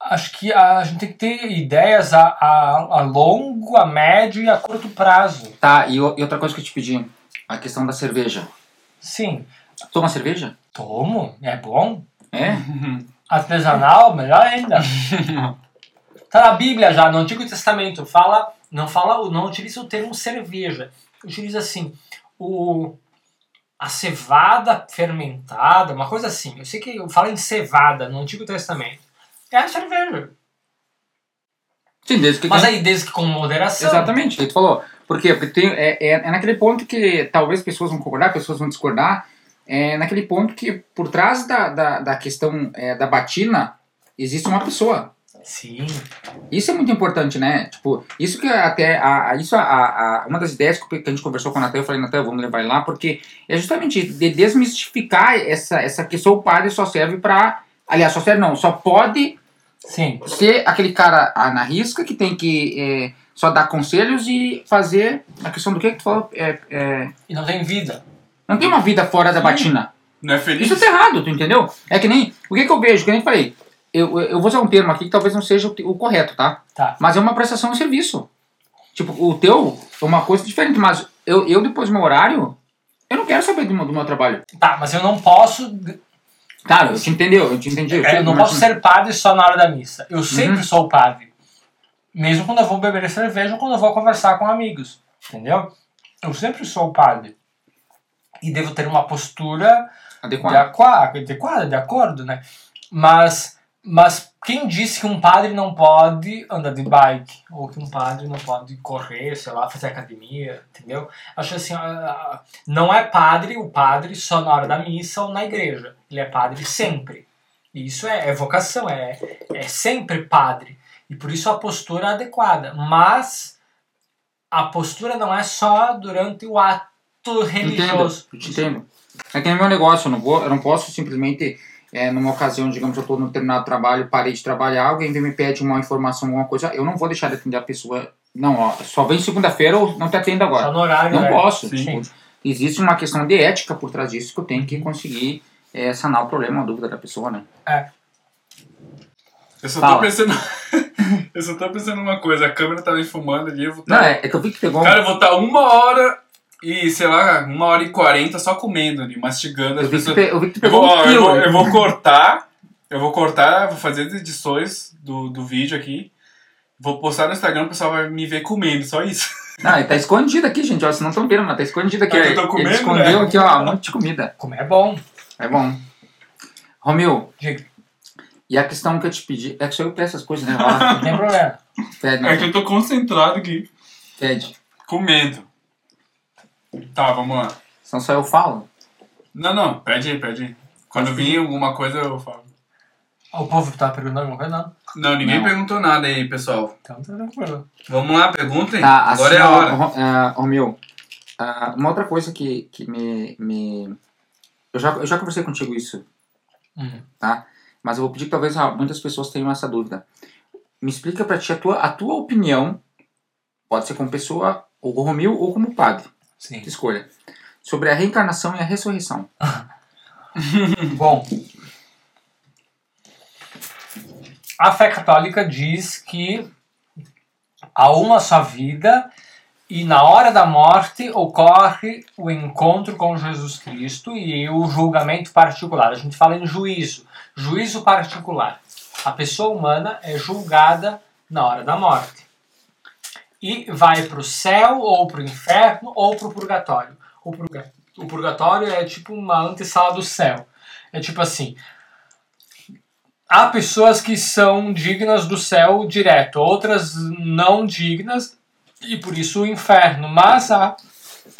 S3: acho que a gente tem que ter ideias a, a, a longo, a médio e a curto prazo.
S2: Tá, e, o- e outra coisa que eu te pedi, a questão da cerveja.
S3: Sim,
S2: Toma cerveja?
S3: tomo, é bom.
S2: É?
S3: Artesanal, melhor ainda. Tá na Bíblia já, no Antigo Testamento, fala, não fala, não utiliza o termo cerveja. Utiliza assim, o a cevada fermentada, uma coisa assim. Eu sei que fala em cevada no Antigo Testamento. É a cerveja.
S2: Sim, desde que
S3: Mas aí, desde que com moderação.
S2: Exatamente, o que tu falou. Por quê? Porque tem, é, é, é naquele ponto que talvez pessoas vão concordar, pessoas vão discordar. É naquele ponto que por trás da, da, da questão é, da batina existe uma pessoa.
S3: Sim.
S2: Isso é muito importante, né? Tipo, isso que até. A, a- isso a, a, uma das ideias que a gente conversou com a Natália, eu falei, Natália, vamos levar ele lá, porque é justamente de desmistificar essa, essa questão. O padre só serve pra. Aliás, só serve não, só pode
S3: Sim.
S2: ser aquele cara na risca que tem que é, só dar conselhos e fazer a questão do que, que tu falou. É, é,
S3: E não tem vida.
S2: não tem uma vida fora da batina.
S1: Não é feliz?
S2: Isso tá errado, tu entendeu? É que nem. O que, que eu vejo? Que nem falei. Eu, eu vou usar um termo aqui que talvez não seja o, o correto, tá?
S3: Tá.
S2: Mas é uma prestação de serviço. Tipo, o teu é uma coisa diferente, mas eu, eu depois do meu horário, eu não quero saber do meu, do meu trabalho.
S3: Tá, mas eu não posso.
S2: Claro, eu te entendeu, eu te entendi.
S3: é, eu não
S2: mas-
S3: posso ser padre só na hora da missa. Eu sempre
S2: Uhum.
S3: sou padre. Mesmo quando eu vou beber cerveja ou quando eu vou conversar com amigos. Entendeu? Eu sempre sou padre. E devo ter uma postura de
S2: Adequado.
S3: aqua- adequada, de acordo, né? Mas, mas quem disse que um padre não pode andar de bike? Ou que um padre não pode correr, sei lá, fazer academia, entendeu? Acho assim, não é padre o padre só na hora da missa ou na igreja. Ele é padre sempre. E isso é, é vocação, é, é sempre padre. E por isso a postura é adequada. Mas a postura não é só durante o ato
S2: Entendo,
S3: religioso.
S2: eu te entendo. É que no meu negócio, eu não, vou, eu não posso simplesmente, é, numa ocasião, digamos, eu estou no determinado trabalho, parei de trabalhar, alguém vem e me pede uma informação, alguma coisa, eu não vou deixar de atender a pessoa Não, ó, só vem segunda-feira ou não te atendo
S3: Só
S2: agora.
S3: no horário.
S2: Não
S3: né?
S2: posso.
S3: Sim.
S2: Existe uma questão de ética por trás disso que eu tenho que conseguir é, sanar o problema, a dúvida da pessoa, né?
S1: Eu só
S2: Fala.
S1: tô pensando. eu só tô pensando numa coisa, a câmera tá me filmando ali, eu vou
S2: Não,
S1: tá-
S2: é, é que eu vi que pegou. um-
S1: Cara, eu vou estar uma hora e, sei lá, uma hora e quarenta só comendo ali, mastigando.
S2: eu,
S1: As
S2: vi tu
S1: pessoas...
S2: pe- eu vi que tu
S1: eu,
S2: pegou
S1: vou,
S2: um
S1: eu, vou, eu vou cortar, eu vou cortar, vou fazer as edições do, do vídeo aqui. Vou postar no Instagram, o pessoal vai me ver comendo, só isso.
S2: Não, ele tá escondido aqui, gente. Ó, vocês não estão vendo, mas tá escondido aqui.
S1: Ah, tá
S2: ele
S1: comendo,
S2: escondeu
S1: né?
S2: aqui, ó, um monte de comida.
S3: Comer é bom.
S2: É bom. Romil,
S3: Diga.
S2: e a questão que eu te pedi. É que só eu peço as coisas, né?
S3: Não tem problema.
S2: Pede,
S1: É que
S2: né?
S1: eu tô concentrado aqui,
S2: Pede.
S1: comendo. Tá, vamos lá.
S2: Senão só eu falo.
S1: Não, não, pede aí, pede aí. Quando vir alguma coisa eu falo.
S3: O povo tá perguntando alguma coisa? Não.
S1: Não, ninguém
S2: Não.
S1: perguntou nada aí, pessoal.
S3: Então tá tranquilo.
S1: Vamos lá, perguntem.
S2: Tá,
S1: Agora
S2: assim,
S1: é a hora.
S2: Ro- ah, Romeu, ah, uma outra coisa que, que me. me... Eu, já, eu já conversei contigo isso,
S3: Hum.
S2: tá? Mas eu vou pedir que talvez ah, muitas pessoas tenham essa dúvida. Me explica pra ti a tua, a tua opinião, pode ser como pessoa, ou como Romeu, ou como padre,
S3: Sim.
S2: escolha, sobre a reencarnação e a ressurreição.
S3: Bom, a fé católica diz que há uma só vida e na hora da morte ocorre o encontro com Jesus Cristo e o julgamento particular. A gente fala em juízo, juízo particular. A pessoa humana é julgada na hora da morte e vai para o céu ou para o inferno ou para o purgatório. O purga- o purgatório é tipo uma antessala do céu. É tipo assim. Há pessoas que são dignas do céu direto, outras não dignas, e por isso o inferno. Mas há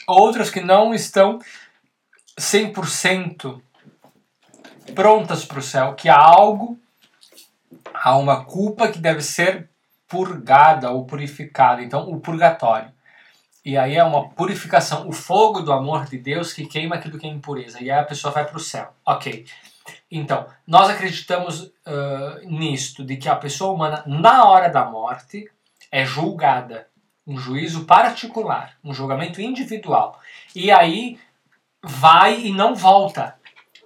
S3: outras que não estão 100% prontas para o céu, que há algo, há uma culpa que deve ser purgada ou purificada. Então, o purgatório. E aí é uma purificação, o fogo do amor de Deus que queima aquilo que é impureza. E aí a pessoa vai para o céu. Ok. Então, nós acreditamos ah, nisto, de que a pessoa humana, na hora da morte, é julgada. Um juízo particular, um julgamento individual. E aí vai e não volta.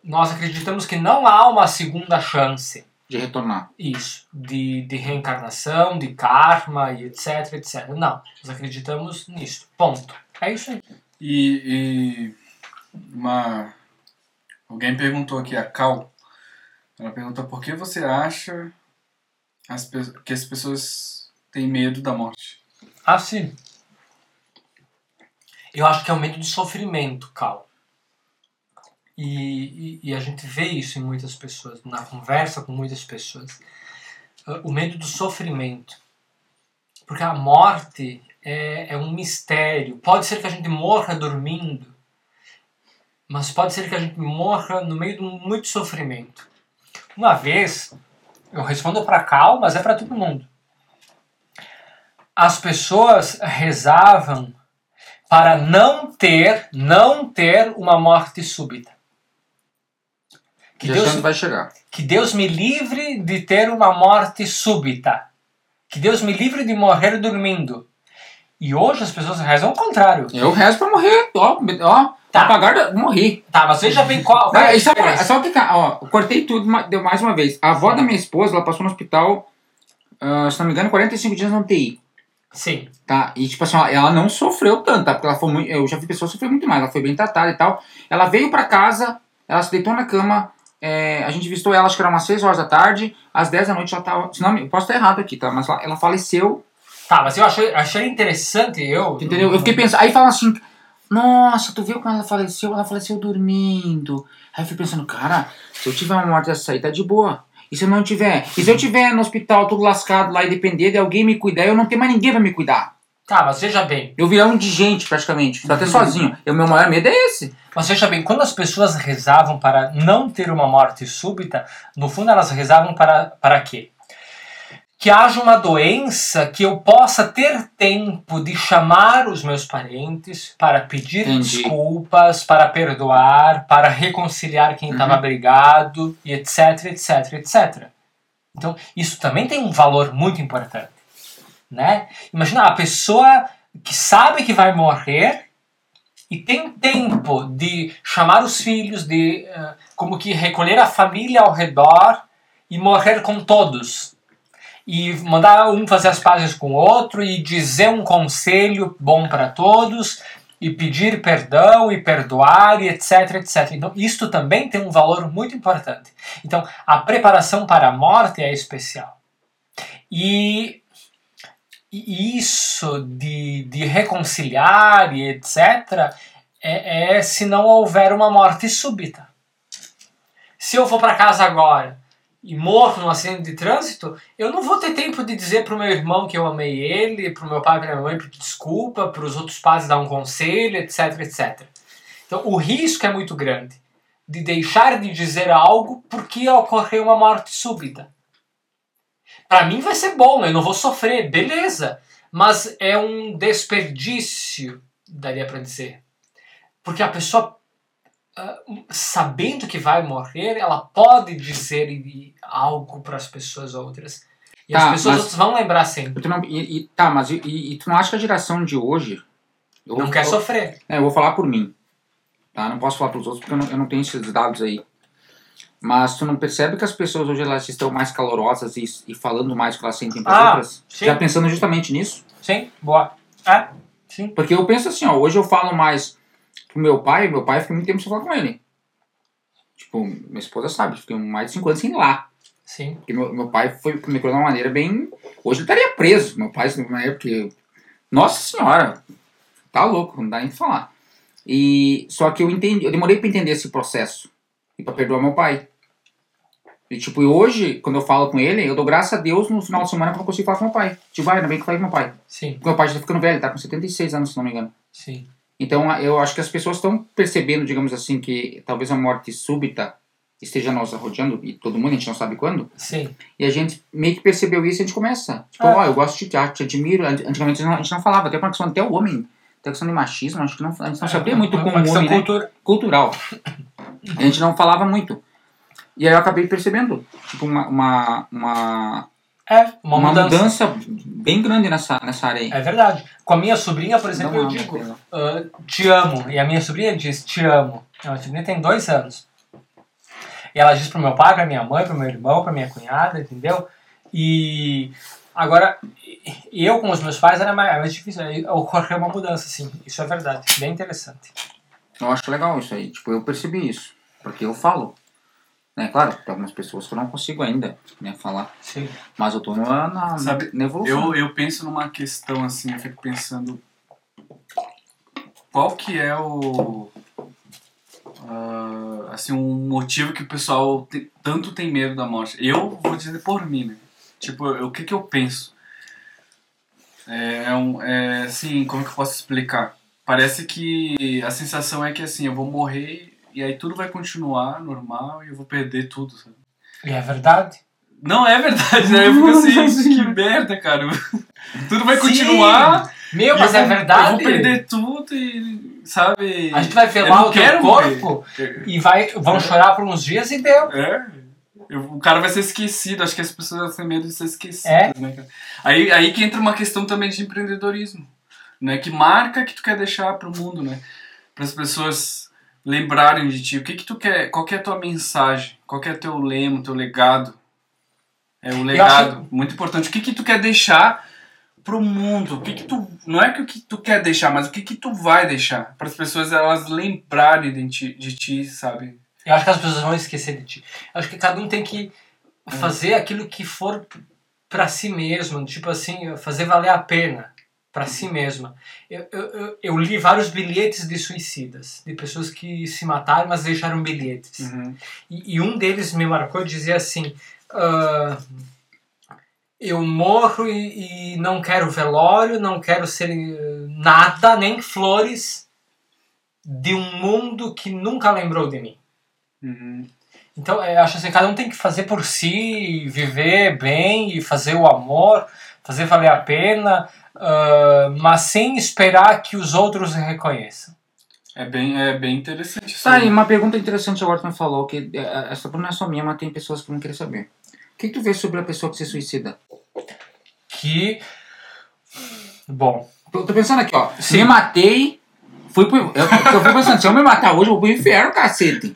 S3: Nós acreditamos que não há uma segunda chance.
S2: De retornar.
S3: Isso, de, de reencarnação, de karma e etc, etc. Não, nós acreditamos nisso. Ponto. É isso aí.
S1: E, e uma. Alguém perguntou aqui, a Cal. Ela perguntou por que você acha as pe- que as pessoas têm medo da morte?
S3: Ah, sim. Eu acho que é o medo do sofrimento, Cal. E, e, e a gente vê isso em muitas pessoas, na conversa com muitas pessoas. O medo do sofrimento. Porque a morte é, é um mistério. Pode ser que a gente morra dormindo, mas pode ser que a gente morra no meio de muito sofrimento. Uma vez, eu respondo para Cal, mas é para todo mundo as pessoas rezavam para não ter, não ter uma morte súbita. Que
S2: Que
S3: Deus,
S2: vai chegar.
S3: que Deus me livre de ter uma morte súbita. Que Deus me livre de morrer dormindo. E hoje as pessoas rezam ao contrário.
S2: Eu rezo pra morrer, ó, ó,
S3: Tá.
S2: apagar, morri.
S3: Tá, mas veja bem qual, qual é
S2: só, pra,
S3: diferença.
S2: só que, tá, ó, cortei tudo deu mais uma vez. A avó da minha esposa, ela passou no hospital, ah, se não me engano, 45 dias na UTI.
S3: Sim,
S2: Tá? E tipo assim, ó, ela não sofreu tanto, tá? Porque ela foi muito. Eu já vi pessoas sofrer muito mais, ela foi bem tratada e tal. Ela veio pra casa, ela se deitou na cama, é, a gente visitou ela, acho que era umas 6 horas da tarde, às 10 da noite ela tava. Se não, me- eu posso estar errado aqui, tá? Mas ela, ela faleceu,
S3: tá, mas eu achei, achei interessante, eu...
S2: entendeu? Eu fiquei pensando. Aí fala assim. Nossa, tu viu quando ela faleceu? Ela faleceu dormindo. Aí eu fui pensando, cara, se eu tiver uma morte dessa aí, tá de boa. E se eu não tiver? E se eu tiver no hospital tudo lascado lá e depender de alguém me cuidar, eu não tenho mais ninguém pra me cuidar.
S3: Tá, mas veja bem,
S2: Eu virar um indigente, praticamente. Tô até sozinho. E o meu maior medo é esse.
S3: Mas veja bem, quando as pessoas rezavam para não ter uma morte súbita, no fundo elas rezavam para, para quê? Que haja uma doença que eu possa ter tempo de chamar os meus parentes para pedir
S2: Entendi.
S3: desculpas, para perdoar, para reconciliar quem
S2: Uhum.
S3: estava brigado, e etc, etc, etc. Então, isso também tem um valor muito importante. Né? Imagina a pessoa que sabe que vai morrer e tem tempo de chamar os filhos, de uh, como que recolher a família ao redor e morrer com todos. E mandar um fazer as pazes com o outro e dizer um conselho bom para todos e pedir perdão e perdoar e etc, etc. Então, isto também tem um valor muito importante. Então, a preparação para a morte é especial. E isso de, de reconciliar e etc. É, é se não houver uma morte súbita. Se eu for para casa agora e morro num acidente de trânsito, eu não vou ter tempo de dizer para o meu irmão que eu amei ele, para o meu pai e minha mãe pedir desculpa, para os outros pais dar um conselho, etc, etc. Então o risco é muito grande de deixar de dizer algo porque ocorreu uma morte súbita. Para mim vai ser bom, eu não vou sofrer, beleza, mas é um desperdício, daria para dizer. Porque a pessoa Uh, sabendo que vai morrer, ela pode dizer algo para as pessoas outras. E tá, as pessoas outras vão lembrar sempre.
S2: Não, e, e, tá, mas e, e, tu não acha que a geração de hoje.
S3: não vou, quer sofrer.
S2: É, eu vou falar por mim. Tá? Não posso falar para os outros porque eu não, eu não tenho esses dados aí. Mas tu não percebe que as pessoas hoje elas estão mais calorosas e, e falando mais que elas sentem para ah, outras? Sim. Já pensando justamente nisso?
S3: Sim, boa. É, sim.
S2: Porque eu penso assim, ó, hoje eu falo mais pro meu pai, meu pai fica muito tempo sem falar com ele. Tipo, minha esposa sabe, fiquei mais de 5 anos sem ir lá.
S3: Sim.
S2: Porque meu, meu pai foi me criou de uma maneira bem. Hoje ele estaria preso. Meu pai, na época. Nossa senhora! Tá louco, não dá nem pra falar. E só que eu entendi, eu demorei para entender esse processo e para perdoar meu pai. E tipo, hoje, quando eu falo com ele, eu dou graças a Deus no final de semana que eu consigo falar com meu pai. Tipo, ah, ainda bem que eu falei com meu pai.
S3: Sim.
S2: Porque meu pai já tá ficando velho, tá com 76 anos, se não me engano.
S3: Sim.
S2: Então eu acho que as pessoas estão percebendo, digamos assim, que talvez a morte súbita esteja nos rodeando, e todo mundo, a gente não sabe quando.
S3: Sim.
S2: E a gente meio que percebeu isso e a gente começa. Tipo, ah. ó, oh, eu gosto de te, te admiro. Antigamente a gente não falava, até uma questão até o homem, até questão de machismo, acho que não, a gente não é, sabia muito como o homem, cultura. né? Cultural. A gente não falava muito. E aí eu acabei percebendo, tipo, uma, uma, uma
S3: é, uma,
S2: uma
S3: mudança.
S2: mudança. bem grande nessa, nessa área aí.
S3: É verdade. Com a minha sobrinha, por exemplo, eu digo uh, te amo. E a minha sobrinha diz te amo. A sobrinha tem dois anos. E ela diz pro meu pai, pra minha mãe, pro meu irmão, pra minha cunhada, entendeu? E agora, eu com os meus pais era mais, mais difícil. Ocorreu uma mudança, sim. Isso é verdade. Bem interessante.
S2: Eu acho legal isso aí. Tipo, eu percebi isso. Porque eu falo. Né? Claro, tem algumas pessoas que eu não consigo ainda né, falar.
S3: Sim.
S2: Mas eu tô na, na,
S1: Sabe,
S2: na evolução.
S1: Eu, eu penso numa questão assim, eu fico pensando. Qual que é o. Uh, assim, um motivo que o pessoal te, tanto tem medo da morte? Eu vou dizer por mim, né? Tipo, o que que eu penso? É, é, um, é assim, como que eu posso explicar? Parece que a sensação é que assim, eu vou morrer e aí tudo vai continuar normal e eu vou perder tudo, sabe?
S3: E é verdade?
S1: Não é verdade, né? Eu fico assim, que merda, cara. Tudo vai Sim. continuar.
S3: Meu, mas é verdade.
S1: Eu vou perder tudo e, sabe?
S3: A gente vai velar o teu corpo morrer. e vai, vão é. chorar por uns dias e deu.
S1: É. o cara vai ser esquecido. Acho que as pessoas têm medo de ser esquecidas, é. né, cara? Aí, aí que entra uma questão também de empreendedorismo, né? Que marca que tu quer deixar pro mundo, né? Para as pessoas lembrarem de ti. O que que tu quer? Qual que é a tua mensagem? Qual que é teu lema, teu legado? É o legado, que... muito importante. O que que tu quer deixar pro mundo? O que que tu não é que o que tu quer deixar, mas o que que tu vai deixar para as pessoas elas lembrarem de ti, de ti, sabe?
S3: Eu acho que as pessoas vão esquecer de ti. Eu acho que cada um tem que fazer é. aquilo que for para si mesmo, tipo assim, fazer valer a pena para si mesma. Eu, eu, eu, li vários bilhetes de suicidas, de pessoas que se mataram, mas deixaram bilhetes.
S1: Uhum.
S3: E, e, um deles me marcou dizia assim: uh, Eu morro e, e, não quero velório, não quero ser eh, nada, nem flores, de um mundo que nunca lembrou de mim.
S1: Uhum.
S3: Então, eu acho assim: cada um tem que fazer por si, viver bem e fazer o amor, fazer valer a pena uh, mas sem esperar que os outros reconheçam.
S1: É bem, é bem interessante.
S2: Tá, e uma pergunta interessante agora que você falou, que é, essa não é só minha, mas tem pessoas que não querem saber. O que, que tu vê sobre a pessoa que se suicida?
S3: Que Bom,
S2: Eu tô pensando aqui, ó. Se me matei, fui pro. Eu, eu fui pensando, se eu me matar hoje, eu vou pro inferno, cacete.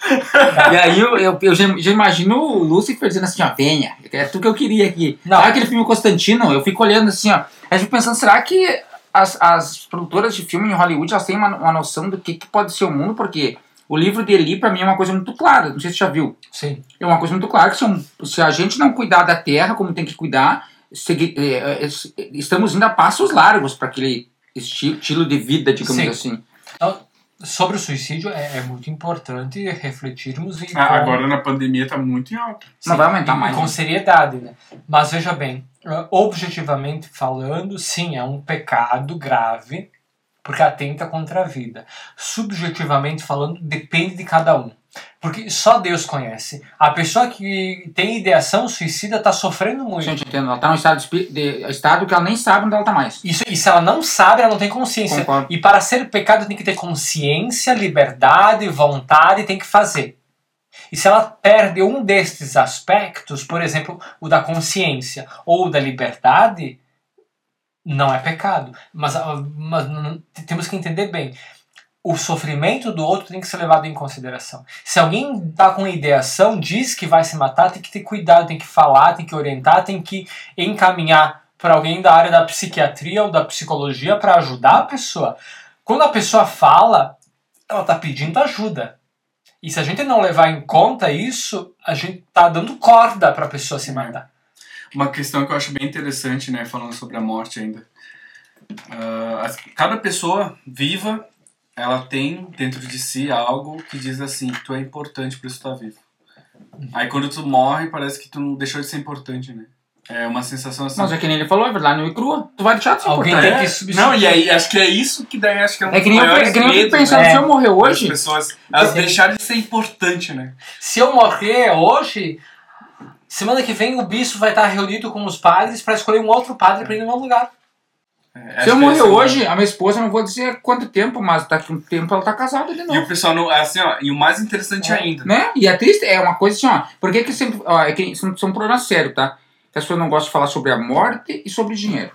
S2: e aí eu, eu, eu já, já imagino o Lúcifer dizendo assim, ó, venha. É tudo que eu queria aqui.
S3: Não.
S2: Sabe aquele filme Constantino? Eu fico olhando assim, ó. Aí eu fico pensando, será que as, as produtoras de filme em Hollywood elas têm uma, uma noção do que, que pode ser o mundo? Porque o livro de Eli, pra mim, é uma coisa muito clara. Não sei se você já viu.
S3: sim.
S2: É uma coisa muito clara que se, um- se a gente não cuidar da terra como tem que cuidar, segui- eh, eh, estamos indo a passos largos para aquele esti- estilo de vida, digamos
S3: Sim.
S2: assim.
S3: Então, sobre o suicídio, é, é muito importante refletirmos e
S1: Ah,
S3: com-
S1: agora na pandemia tá muito em alta.
S2: Não vai aumentar mais,
S3: Com
S2: né?
S3: seriedade, né? Mas veja bem, uh, objetivamente falando, sim, é um pecado grave, porque atenta contra a vida. Subjetivamente falando, depende de cada um. Porque só Deus conhece. A pessoa que tem ideação suicida está sofrendo muito.
S2: Gente, entendo. Ela tá num estado, de, de- estado que ela nem sabe onde ela tá mais.
S3: Isso, e se ela não sabe, ela não tem consciência.
S2: Concordo.
S3: E para ser pecado tem que ter consciência, liberdade, vontade, tem que fazer. E se ela perde um destes aspectos, por exemplo, o da consciência ou da liberdade, não é pecado. Mas, ah, mas temos que entender bem. O sofrimento do outro tem que ser levado em consideração. Se alguém está com ideação, diz que vai se matar, tem que ter cuidado, tem que falar, tem que orientar, tem que encaminhar para alguém da área da psiquiatria ou da psicologia para ajudar a pessoa. Quando a pessoa fala, ela está pedindo ajuda. E se a gente não levar em conta isso, a gente está dando corda para a pessoa se matar.
S1: Uma questão que eu acho bem interessante, né, falando sobre a morte ainda. As- cada pessoa viva, ela tem dentro de si algo que diz assim, tu é importante por isso tu tá vivo. Aí quando tu morre, parece que tu não deixou de ser importante, né? É uma sensação assim.
S2: Mas é que nem ele falou, é verdade, não e crua. Tu vai deixar de ser
S3: Alguém
S2: importante.
S3: tem
S1: É,
S3: que substituir.
S1: Não, e aí acho que é isso que daí acho que é um
S2: É que nem eu, é que nem
S1: medos,
S2: pensando,
S3: né?
S2: se eu morrer hoje,
S1: pessoas, elas
S3: Sim.
S1: deixarem de ser importante, né?
S3: Se eu morrer hoje, semana que vem o bispo vai estar reunido com os padres para escolher um outro padre para ir no meu lugar.
S1: É,
S2: se eu morrer
S1: é o-
S2: hoje, a minha esposa, não vou dizer quanto tempo, mas daqui a um tempo ela tá casada de
S1: E
S2: novo.
S1: o pessoal não. Assim, ó, e o mais interessante
S3: É.
S1: ainda.
S2: Né? E é triste, é uma coisa assim, ó. Por que que sempre. Ó, é que são, são problemas sérios, tá? Que as pessoas não gostam de falar sobre a morte e sobre dinheiro.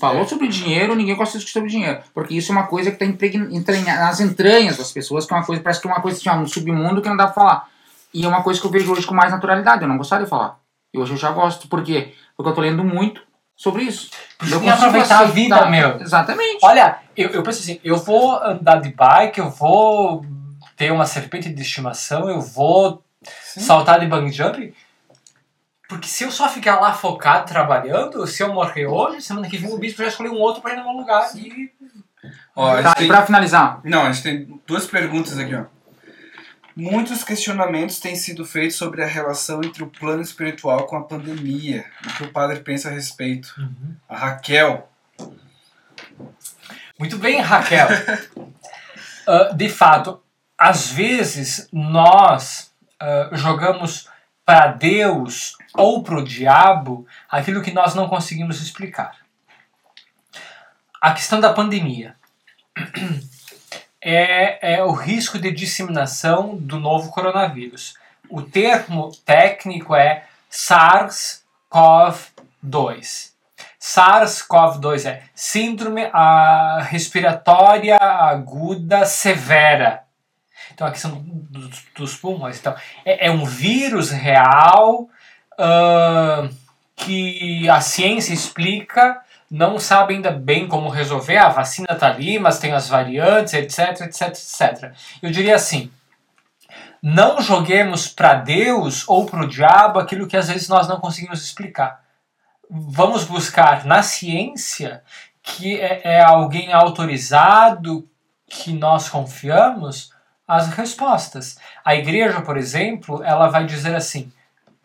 S2: Falou sobre dinheiro, ninguém gosta de discutir sobre dinheiro. Porque isso é uma coisa que está nas entranhas das pessoas, que é uma coisa, parece que é uma coisa assim, ó, um submundo que não dá pra falar. E é uma coisa que eu vejo hoje com mais naturalidade. Eu não gostaria de falar. E hoje eu já gosto. Por quê? Porque eu tô lendo muito sobre isso. Eu consigo
S3: aproveitar a vida, meu.
S2: Exatamente.
S3: Olha, eu, eu penso assim, eu vou andar de bike, eu vou ter uma serpente de estimação, eu vou saltar de bungee jump. Porque se eu só ficar lá focado trabalhando, se eu morrer hoje, semana que vem o bispo já escolheu um outro para ir no meu lugar. E
S1: Ó,
S2: Tá,
S1: tem-
S2: e pra finalizar,
S1: Não, a gente tem duas perguntas aqui, ó. Muitos questionamentos têm sido feitos sobre a relação entre o plano espiritual com a pandemia. O que o padre pensa a respeito? A Raquel.
S3: Muito bem, Raquel. Ah, de fato, às vezes nós ah, jogamos para Deus ou para o diabo aquilo que nós não conseguimos explicar. A questão da pandemia é, é o risco de disseminação do novo coronavírus. O termo técnico é SARS-CoV-2. SARS-CoV-2 é Síndrome ah, Respiratória Aguda Severa. Então, a questão dos, dos pulmões. Então, é, é um vírus real ah, que a ciência explica, não sabe ainda bem como resolver. A vacina está ali, mas tem as variantes, etc, etc, etc. Eu diria assim: não joguemos para Deus ou para o diabo aquilo que às vezes nós não conseguimos explicar vamos buscar na ciência, que é, é alguém autorizado, que nós confiamos, as respostas. A igreja, por exemplo, ela vai dizer assim: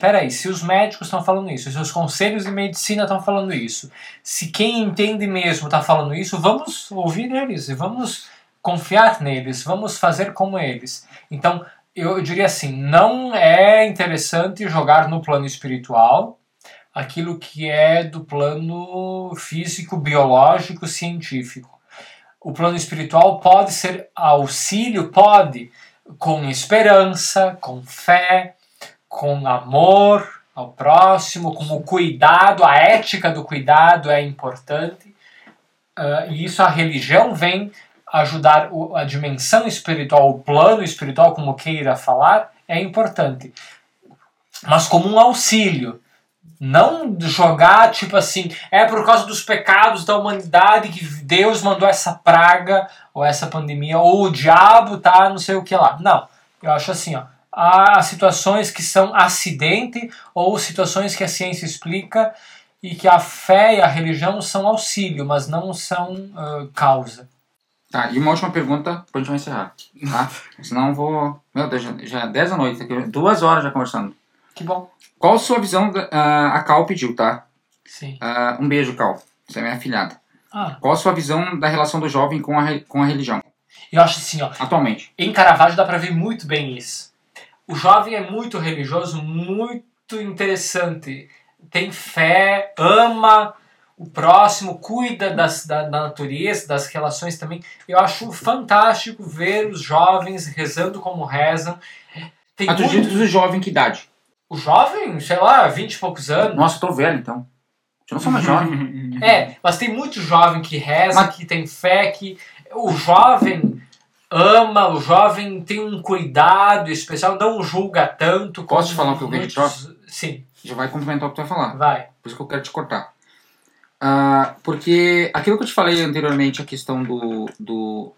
S3: peraí, se os médicos estão falando isso, se os conselhos de medicina estão falando isso, se quem entende mesmo está falando isso, vamos ouvir eles e vamos confiar neles, vamos fazer como eles. Então, eu diria assim: não é interessante jogar no plano espiritual aquilo que é do plano físico, biológico, científico. O plano espiritual pode ser auxílio, pode, com esperança, com fé, com amor ao próximo, com o cuidado, a ética do cuidado é importante, ah, e isso a religião vem ajudar o- a dimensão espiritual, o plano espiritual, como queira falar, é importante. Mas como um auxílio. Não jogar, tipo assim, é por causa dos pecados da humanidade que Deus mandou essa praga, ou essa pandemia, ou o diabo tá não sei o que lá. Não. Eu acho assim, ó. Há situações que são acidente, ou situações que a ciência explica, e que a fé e a religião são auxílio, mas não são ah, causa.
S2: Tá, e uma última pergunta pra gente vai encerrar, tá? Senão eu vou... Meu Deus, já, é 10 da noite, aqui, duas horas já conversando.
S3: Que bom.
S2: Qual a sua visão? ah, a Cal pediu, tá?
S3: Sim.
S2: Ah, um beijo, Cal. Você é minha afilhada.
S3: Ah,
S2: Qual a sua visão da relação do jovem com a, com a religião,
S3: eu acho assim, ó.
S2: atualmente?
S3: Em Caravaggio dá pra ver muito bem isso. O jovem é muito religioso, muito interessante. Tem fé, ama o próximo, cuida das, da, da natureza, das relações também. Eu acho fantástico ver os jovens rezando como rezam. Tem
S2: Mas tu
S3: muito...
S2: diz o jovem que idade?
S3: O jovem, sei lá, 20 e poucos anos.
S2: Nossa, eu tô velho, então. Eu não sou mais jovem.
S3: É, mas tem muito jovem que reza,
S2: Mas-
S3: que tem fé, que o jovem ama, o jovem tem um cuidado especial, não julga tanto.
S2: Posso falar o que eu vejo de
S3: muitos- Sim,
S2: Já vai complementar o que tu vai falar.
S3: vai.
S2: Por isso que eu quero te cortar. Ah, porque aquilo que eu te falei anteriormente, a questão do, do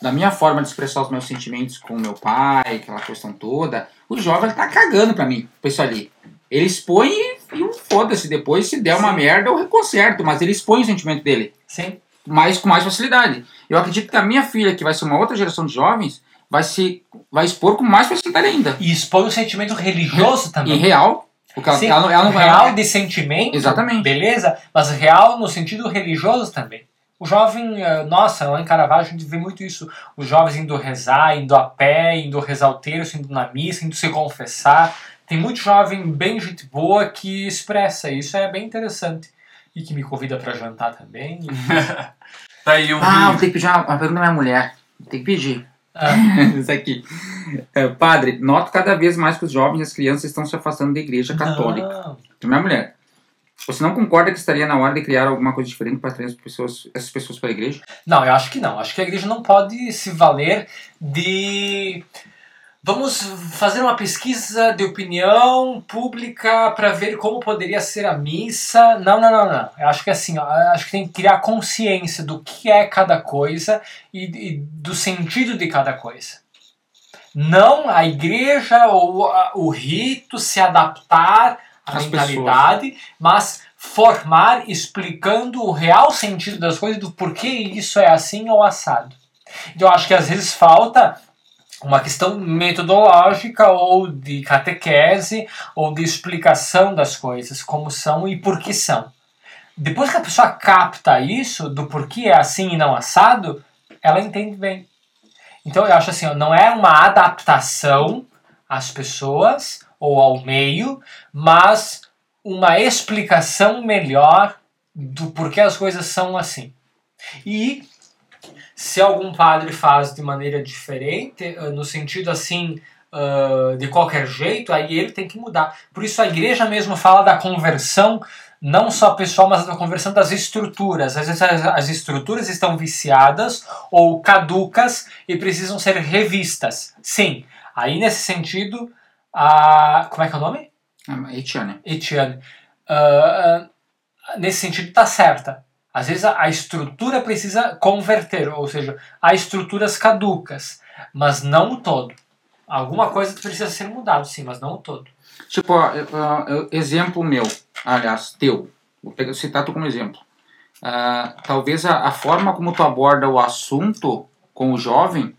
S2: da minha forma de expressar os meus sentimentos com meu pai, aquela questão toda, o jovem tá cagando pra mim, isso ali. Ele expõe e, e foda-se. Depois, se der uma
S3: Sim.
S2: merda, eu reconserto. Mas ele expõe o sentimento dele.
S3: Sim,
S2: mais, com mais facilidade. Eu acredito que a minha filha, que vai ser uma outra geração de jovens, vai, se, vai expor com mais facilidade ainda.
S3: e expõe o sentimento religioso também.
S2: real. Porque ela,
S3: Sim,
S2: ela, não- ela não vai.
S3: real de sentimento,
S2: Exatamente.
S3: beleza, mas real no sentido religioso também. O jovem, eh, nossa, lá em Caravaggio a gente vê muito isso. Os jovens indo rezar, indo a pé, indo rezar o terço, indo na missa, indo se confessar. Tem muito jovem bem gente boa que expressa isso, é bem interessante. E que me convida para jantar também.
S1: Tá aí, eu vi.
S2: Ah, vou ter que pedir uma, uma pergunta da minha mulher. Tem que pedir.
S3: Ah,
S2: Isso aqui. É, padre, noto cada vez mais que os jovens e as crianças estão se afastando da igreja católica.
S3: não.
S2: Minha mulher. Você não concorda que estaria na hora de criar alguma coisa diferente para trazer as pessoas, essas pessoas para a igreja?
S3: Não, eu acho que não. Acho que a igreja não pode se valer de. Vamos fazer uma pesquisa de opinião pública para ver como poderia ser a missa. Não, não, não, não. Eu acho que assim, ó, eu acho que tem que criar consciência do que é cada coisa e, e do sentido de cada coisa. Não a igreja ou a- o rito se adaptar à
S2: As
S3: mentalidade, mas formar explicando o real sentido das coisas, do porquê isso é assim ou assado. Então, eu acho que às vezes falta uma questão metodológica ou de catequese ou de explicação das coisas, como são e por que são. Depois que a pessoa capta isso, do porquê é assim e não assado, ela entende bem. Então eu acho assim, não é uma adaptação às pessoas ou ao meio, mas uma explicação melhor do porquê as coisas são assim. E se algum padre faz de maneira diferente, eh, no sentido assim, ah, de qualquer jeito, aí ele tem que mudar. Por isso a igreja mesmo fala da conversão, não só pessoal, mas da conversão das estruturas. Às vezes as, as estruturas estão viciadas ou caducas e precisam ser revistas. Sim, aí nesse sentido, a. Como é que é o nome?
S2: Etiane.
S3: Etienne, ah, ah, nesse sentido está certa. Às vezes a, estrutura precisa converter, ou seja, há estruturas caducas, mas não o todo. Alguma coisa precisa ser mudado, sim, mas não o todo.
S2: Tipo, exemplo meu, aliás, teu. Vou pegar, citar tu como exemplo. Ah, talvez a, a forma como tu aborda o assunto com o jovem,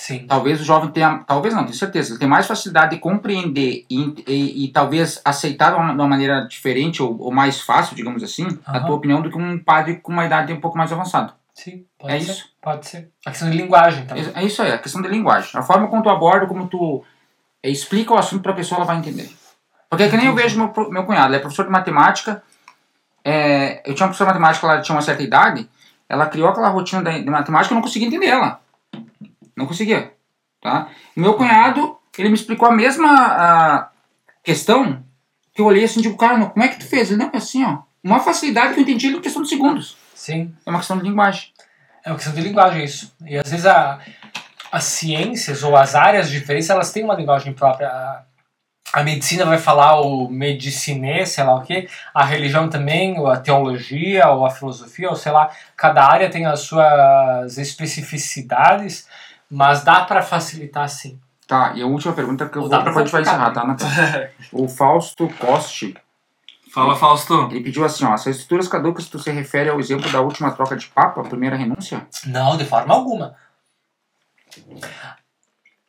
S3: Sim.
S2: talvez o jovem tenha, talvez não, tenho certeza, ele tem mais facilidade de compreender e, e, e talvez aceitar de uma, de uma maneira diferente ou, ou mais fácil, digamos assim, a
S3: Aham.
S2: tua opinião do que um padre com uma idade um pouco mais avançada.
S3: Sim, pode
S2: É
S3: ser.
S2: isso.
S3: Pode ser. A questão de linguagem também.
S2: É, é isso aí, a questão de linguagem. A forma como tu aborda, como tu eh, explica o assunto para a pessoa, ela vai entender. Porque é que nem eu vejo meu, meu cunhado, ele é professor de matemática. é, eu tinha uma professora de matemática, ela tinha uma certa idade, ela criou aquela rotina de, de matemática e eu não conseguia entender ela. Não conseguia. Tá? Meu cunhado, ele me explicou a mesma a, questão que eu olhei assim e digo, cara, como é que tu fez? Ele, não, é assim, ó. Uma facilidade que eu entendi em questão de segundos.
S3: Sim.
S2: É uma questão de linguagem.
S3: É uma questão de linguagem isso. E às vezes a, as ciências ou as áreas diferentes, elas têm uma linguagem própria. A, a medicina vai falar o medicinê, sei lá o quê. A religião também, ou a teologia, ou a filosofia, ou sei lá. Cada área tem as suas especificidades, mas dá para facilitar sim.
S2: Tá, e a última pergunta que eu
S3: Ou
S2: vou
S3: pra
S2: gente vai encerrar, tá, Natália? O Fausto Coste,
S1: Fala, Fausto.
S2: ele pediu assim, ó, essas estruturas caducas, tu se refere ao exemplo da última troca de papa, a primeira renúncia?
S3: Não, de forma alguma.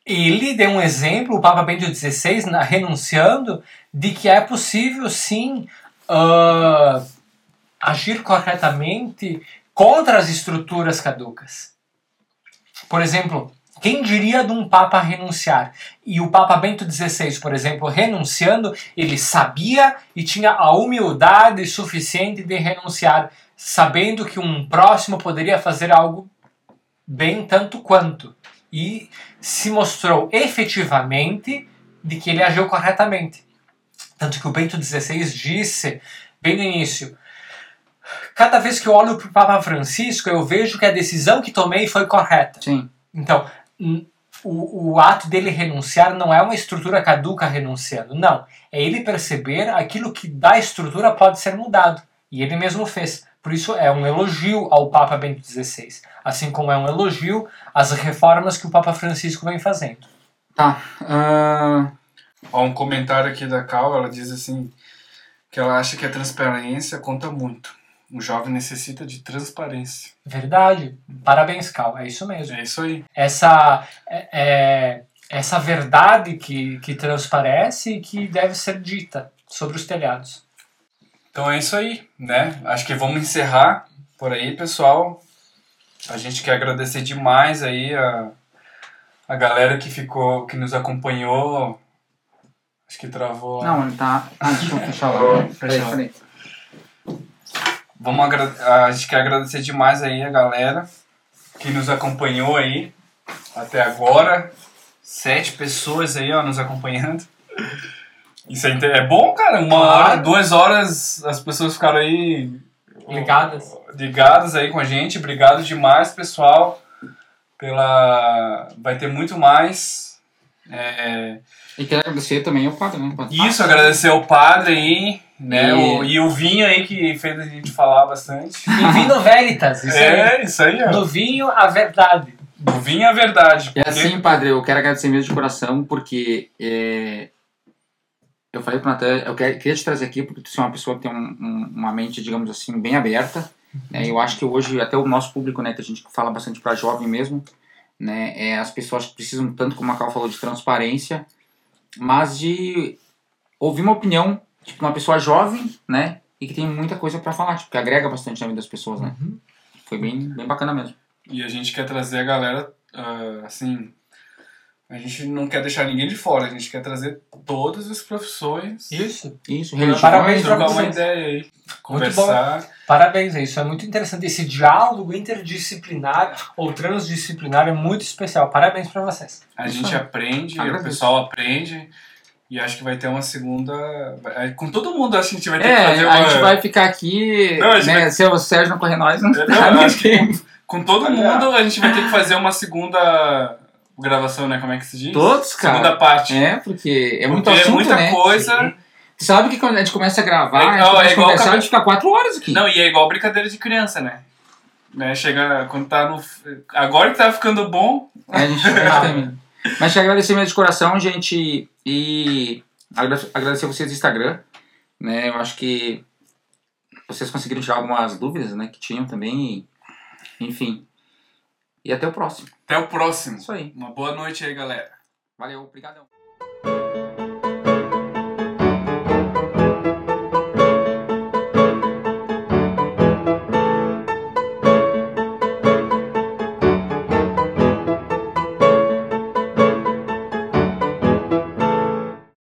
S3: Ele deu um exemplo, o Papa Bento XVI, na- renunciando, de que é possível sim ah, agir corretamente contra as estruturas caducas. Por exemplo, quem diria de um Papa renunciar? E o Papa Bento XVI, por exemplo, renunciando, ele sabia e tinha a humildade suficiente de renunciar, sabendo que um próximo poderia fazer algo bem tanto quanto. E se mostrou efetivamente de que ele agiu corretamente. Tanto que o Bento XVI disse, bem no início, cada vez que eu olho para o Papa Francisco, eu vejo que a decisão que tomei foi correta.
S2: Sim.
S3: Então, o, o ato dele renunciar não é uma estrutura caduca renunciando, não. É ele perceber aquilo que da estrutura pode ser mudado. E ele mesmo fez. Por isso é um elogio ao Papa Bento XVI. Assim como é um elogio às reformas que o Papa Francisco vem fazendo.
S2: Tá, ah,
S1: Ó, um comentário aqui da Cal, ela diz assim que ela acha que a transparência conta muito. Um jovem necessita de transparência.
S3: Verdade. Parabéns, Cal. É isso mesmo.
S1: É isso aí.
S3: Essa, é, é- essa verdade que, que transparece e que deve ser dita sobre os telhados.
S1: Então é isso aí, né? Acho que vamos encerrar por aí, pessoal. A gente quer agradecer demais aí a, a galera que ficou, que nos acompanhou. Acho que travou.
S2: não, ele tá... Ah, deixa eu fechar lá. Peraí.
S1: Vamos a gente quer agradecer demais aí a galera que nos acompanhou aí até agora. Sete pessoas aí, ó, nos acompanhando. Isso é, é bom, cara. Uma hora, duas horas, as pessoas ficaram aí
S3: Ligadas.
S1: ligadas aí com a gente. Obrigado demais, pessoal. Pela. Vai ter muito mais. É,
S2: E quero agradecer também ao padre, né? Padre?
S1: Isso, agradecer ao padre aí, né?
S2: E-
S1: O, e o Vinho aí que fez a gente falar bastante.
S3: E Vino Veritas. Isso aí.
S1: É, isso aí, ó.
S3: No vinho, a verdade.
S1: O vinho é a verdade.
S2: É
S1: porque-
S2: assim, padre, eu quero agradecer mesmo de coração, porque é, eu falei pro Natan, eu queria te trazer aqui, porque tu é uma pessoa que tem um- um- uma mente, digamos assim, bem aberta. Né? Eu acho que hoje, até o nosso público, né, que a gente fala bastante para jovem mesmo, né, é, as pessoas precisam, tanto como a Cal falou, de transparência, mas de ouvir uma opinião tipo, de uma pessoa jovem, né, e que tem muita coisa para falar, tipo, que agrega bastante na vida das pessoas, né. Foi bem, bem bacana mesmo.
S1: E a gente quer trazer a galera, ah, assim. A gente não quer deixar ninguém de fora, a gente quer trazer todas as profissões.
S3: Isso.
S2: Isso, religiões,
S3: Parabéns
S1: trocar uma
S3: vocês.
S1: ideia aí. Conversar.
S3: Parabéns, é isso é muito interessante. Esse diálogo interdisciplinar ou transdisciplinar é muito especial. Parabéns pra vocês.
S1: A
S2: Isso
S1: gente
S2: aí.
S1: aprende, o pessoal aprende. E acho que vai ter uma segunda. Com todo mundo, acho que a gente vai ter que
S2: É,
S1: fazer uma.
S2: a gente vai ficar aqui,
S1: Não,
S2: né,
S1: vai-
S2: se o Sérgio não correr nós, não,
S1: Não,
S2: não
S1: acho que
S2: tem.
S1: Com todo mundo, a gente vai ter que fazer uma segunda gravação, né? Como é que se diz?
S2: Todos, cara.
S1: Segunda parte.
S2: É, porque é muito
S1: Porque
S2: assunto,
S1: é muita
S2: né?
S1: coisa.
S2: Tu sabe que quando a gente começa a gravar,
S1: É
S2: a gente
S1: é
S2: a
S1: igual
S2: conversar, a gente fica quatro horas aqui.
S1: Não, e é igual brincadeira de criança, né? né? Chega quando tá no. Agora que tá ficando bom.
S2: É, a gente, a gente termina. Mas te agradecer mesmo de coração, gente, e agra- agradecer vocês do Instagram, né? Eu acho que vocês conseguiram tirar algumas dúvidas, né, que tinham também, e, enfim. E até o próximo.
S1: Até o próximo.
S2: Isso aí.
S1: Uma boa noite aí, galera.
S2: Valeu, obrigadão.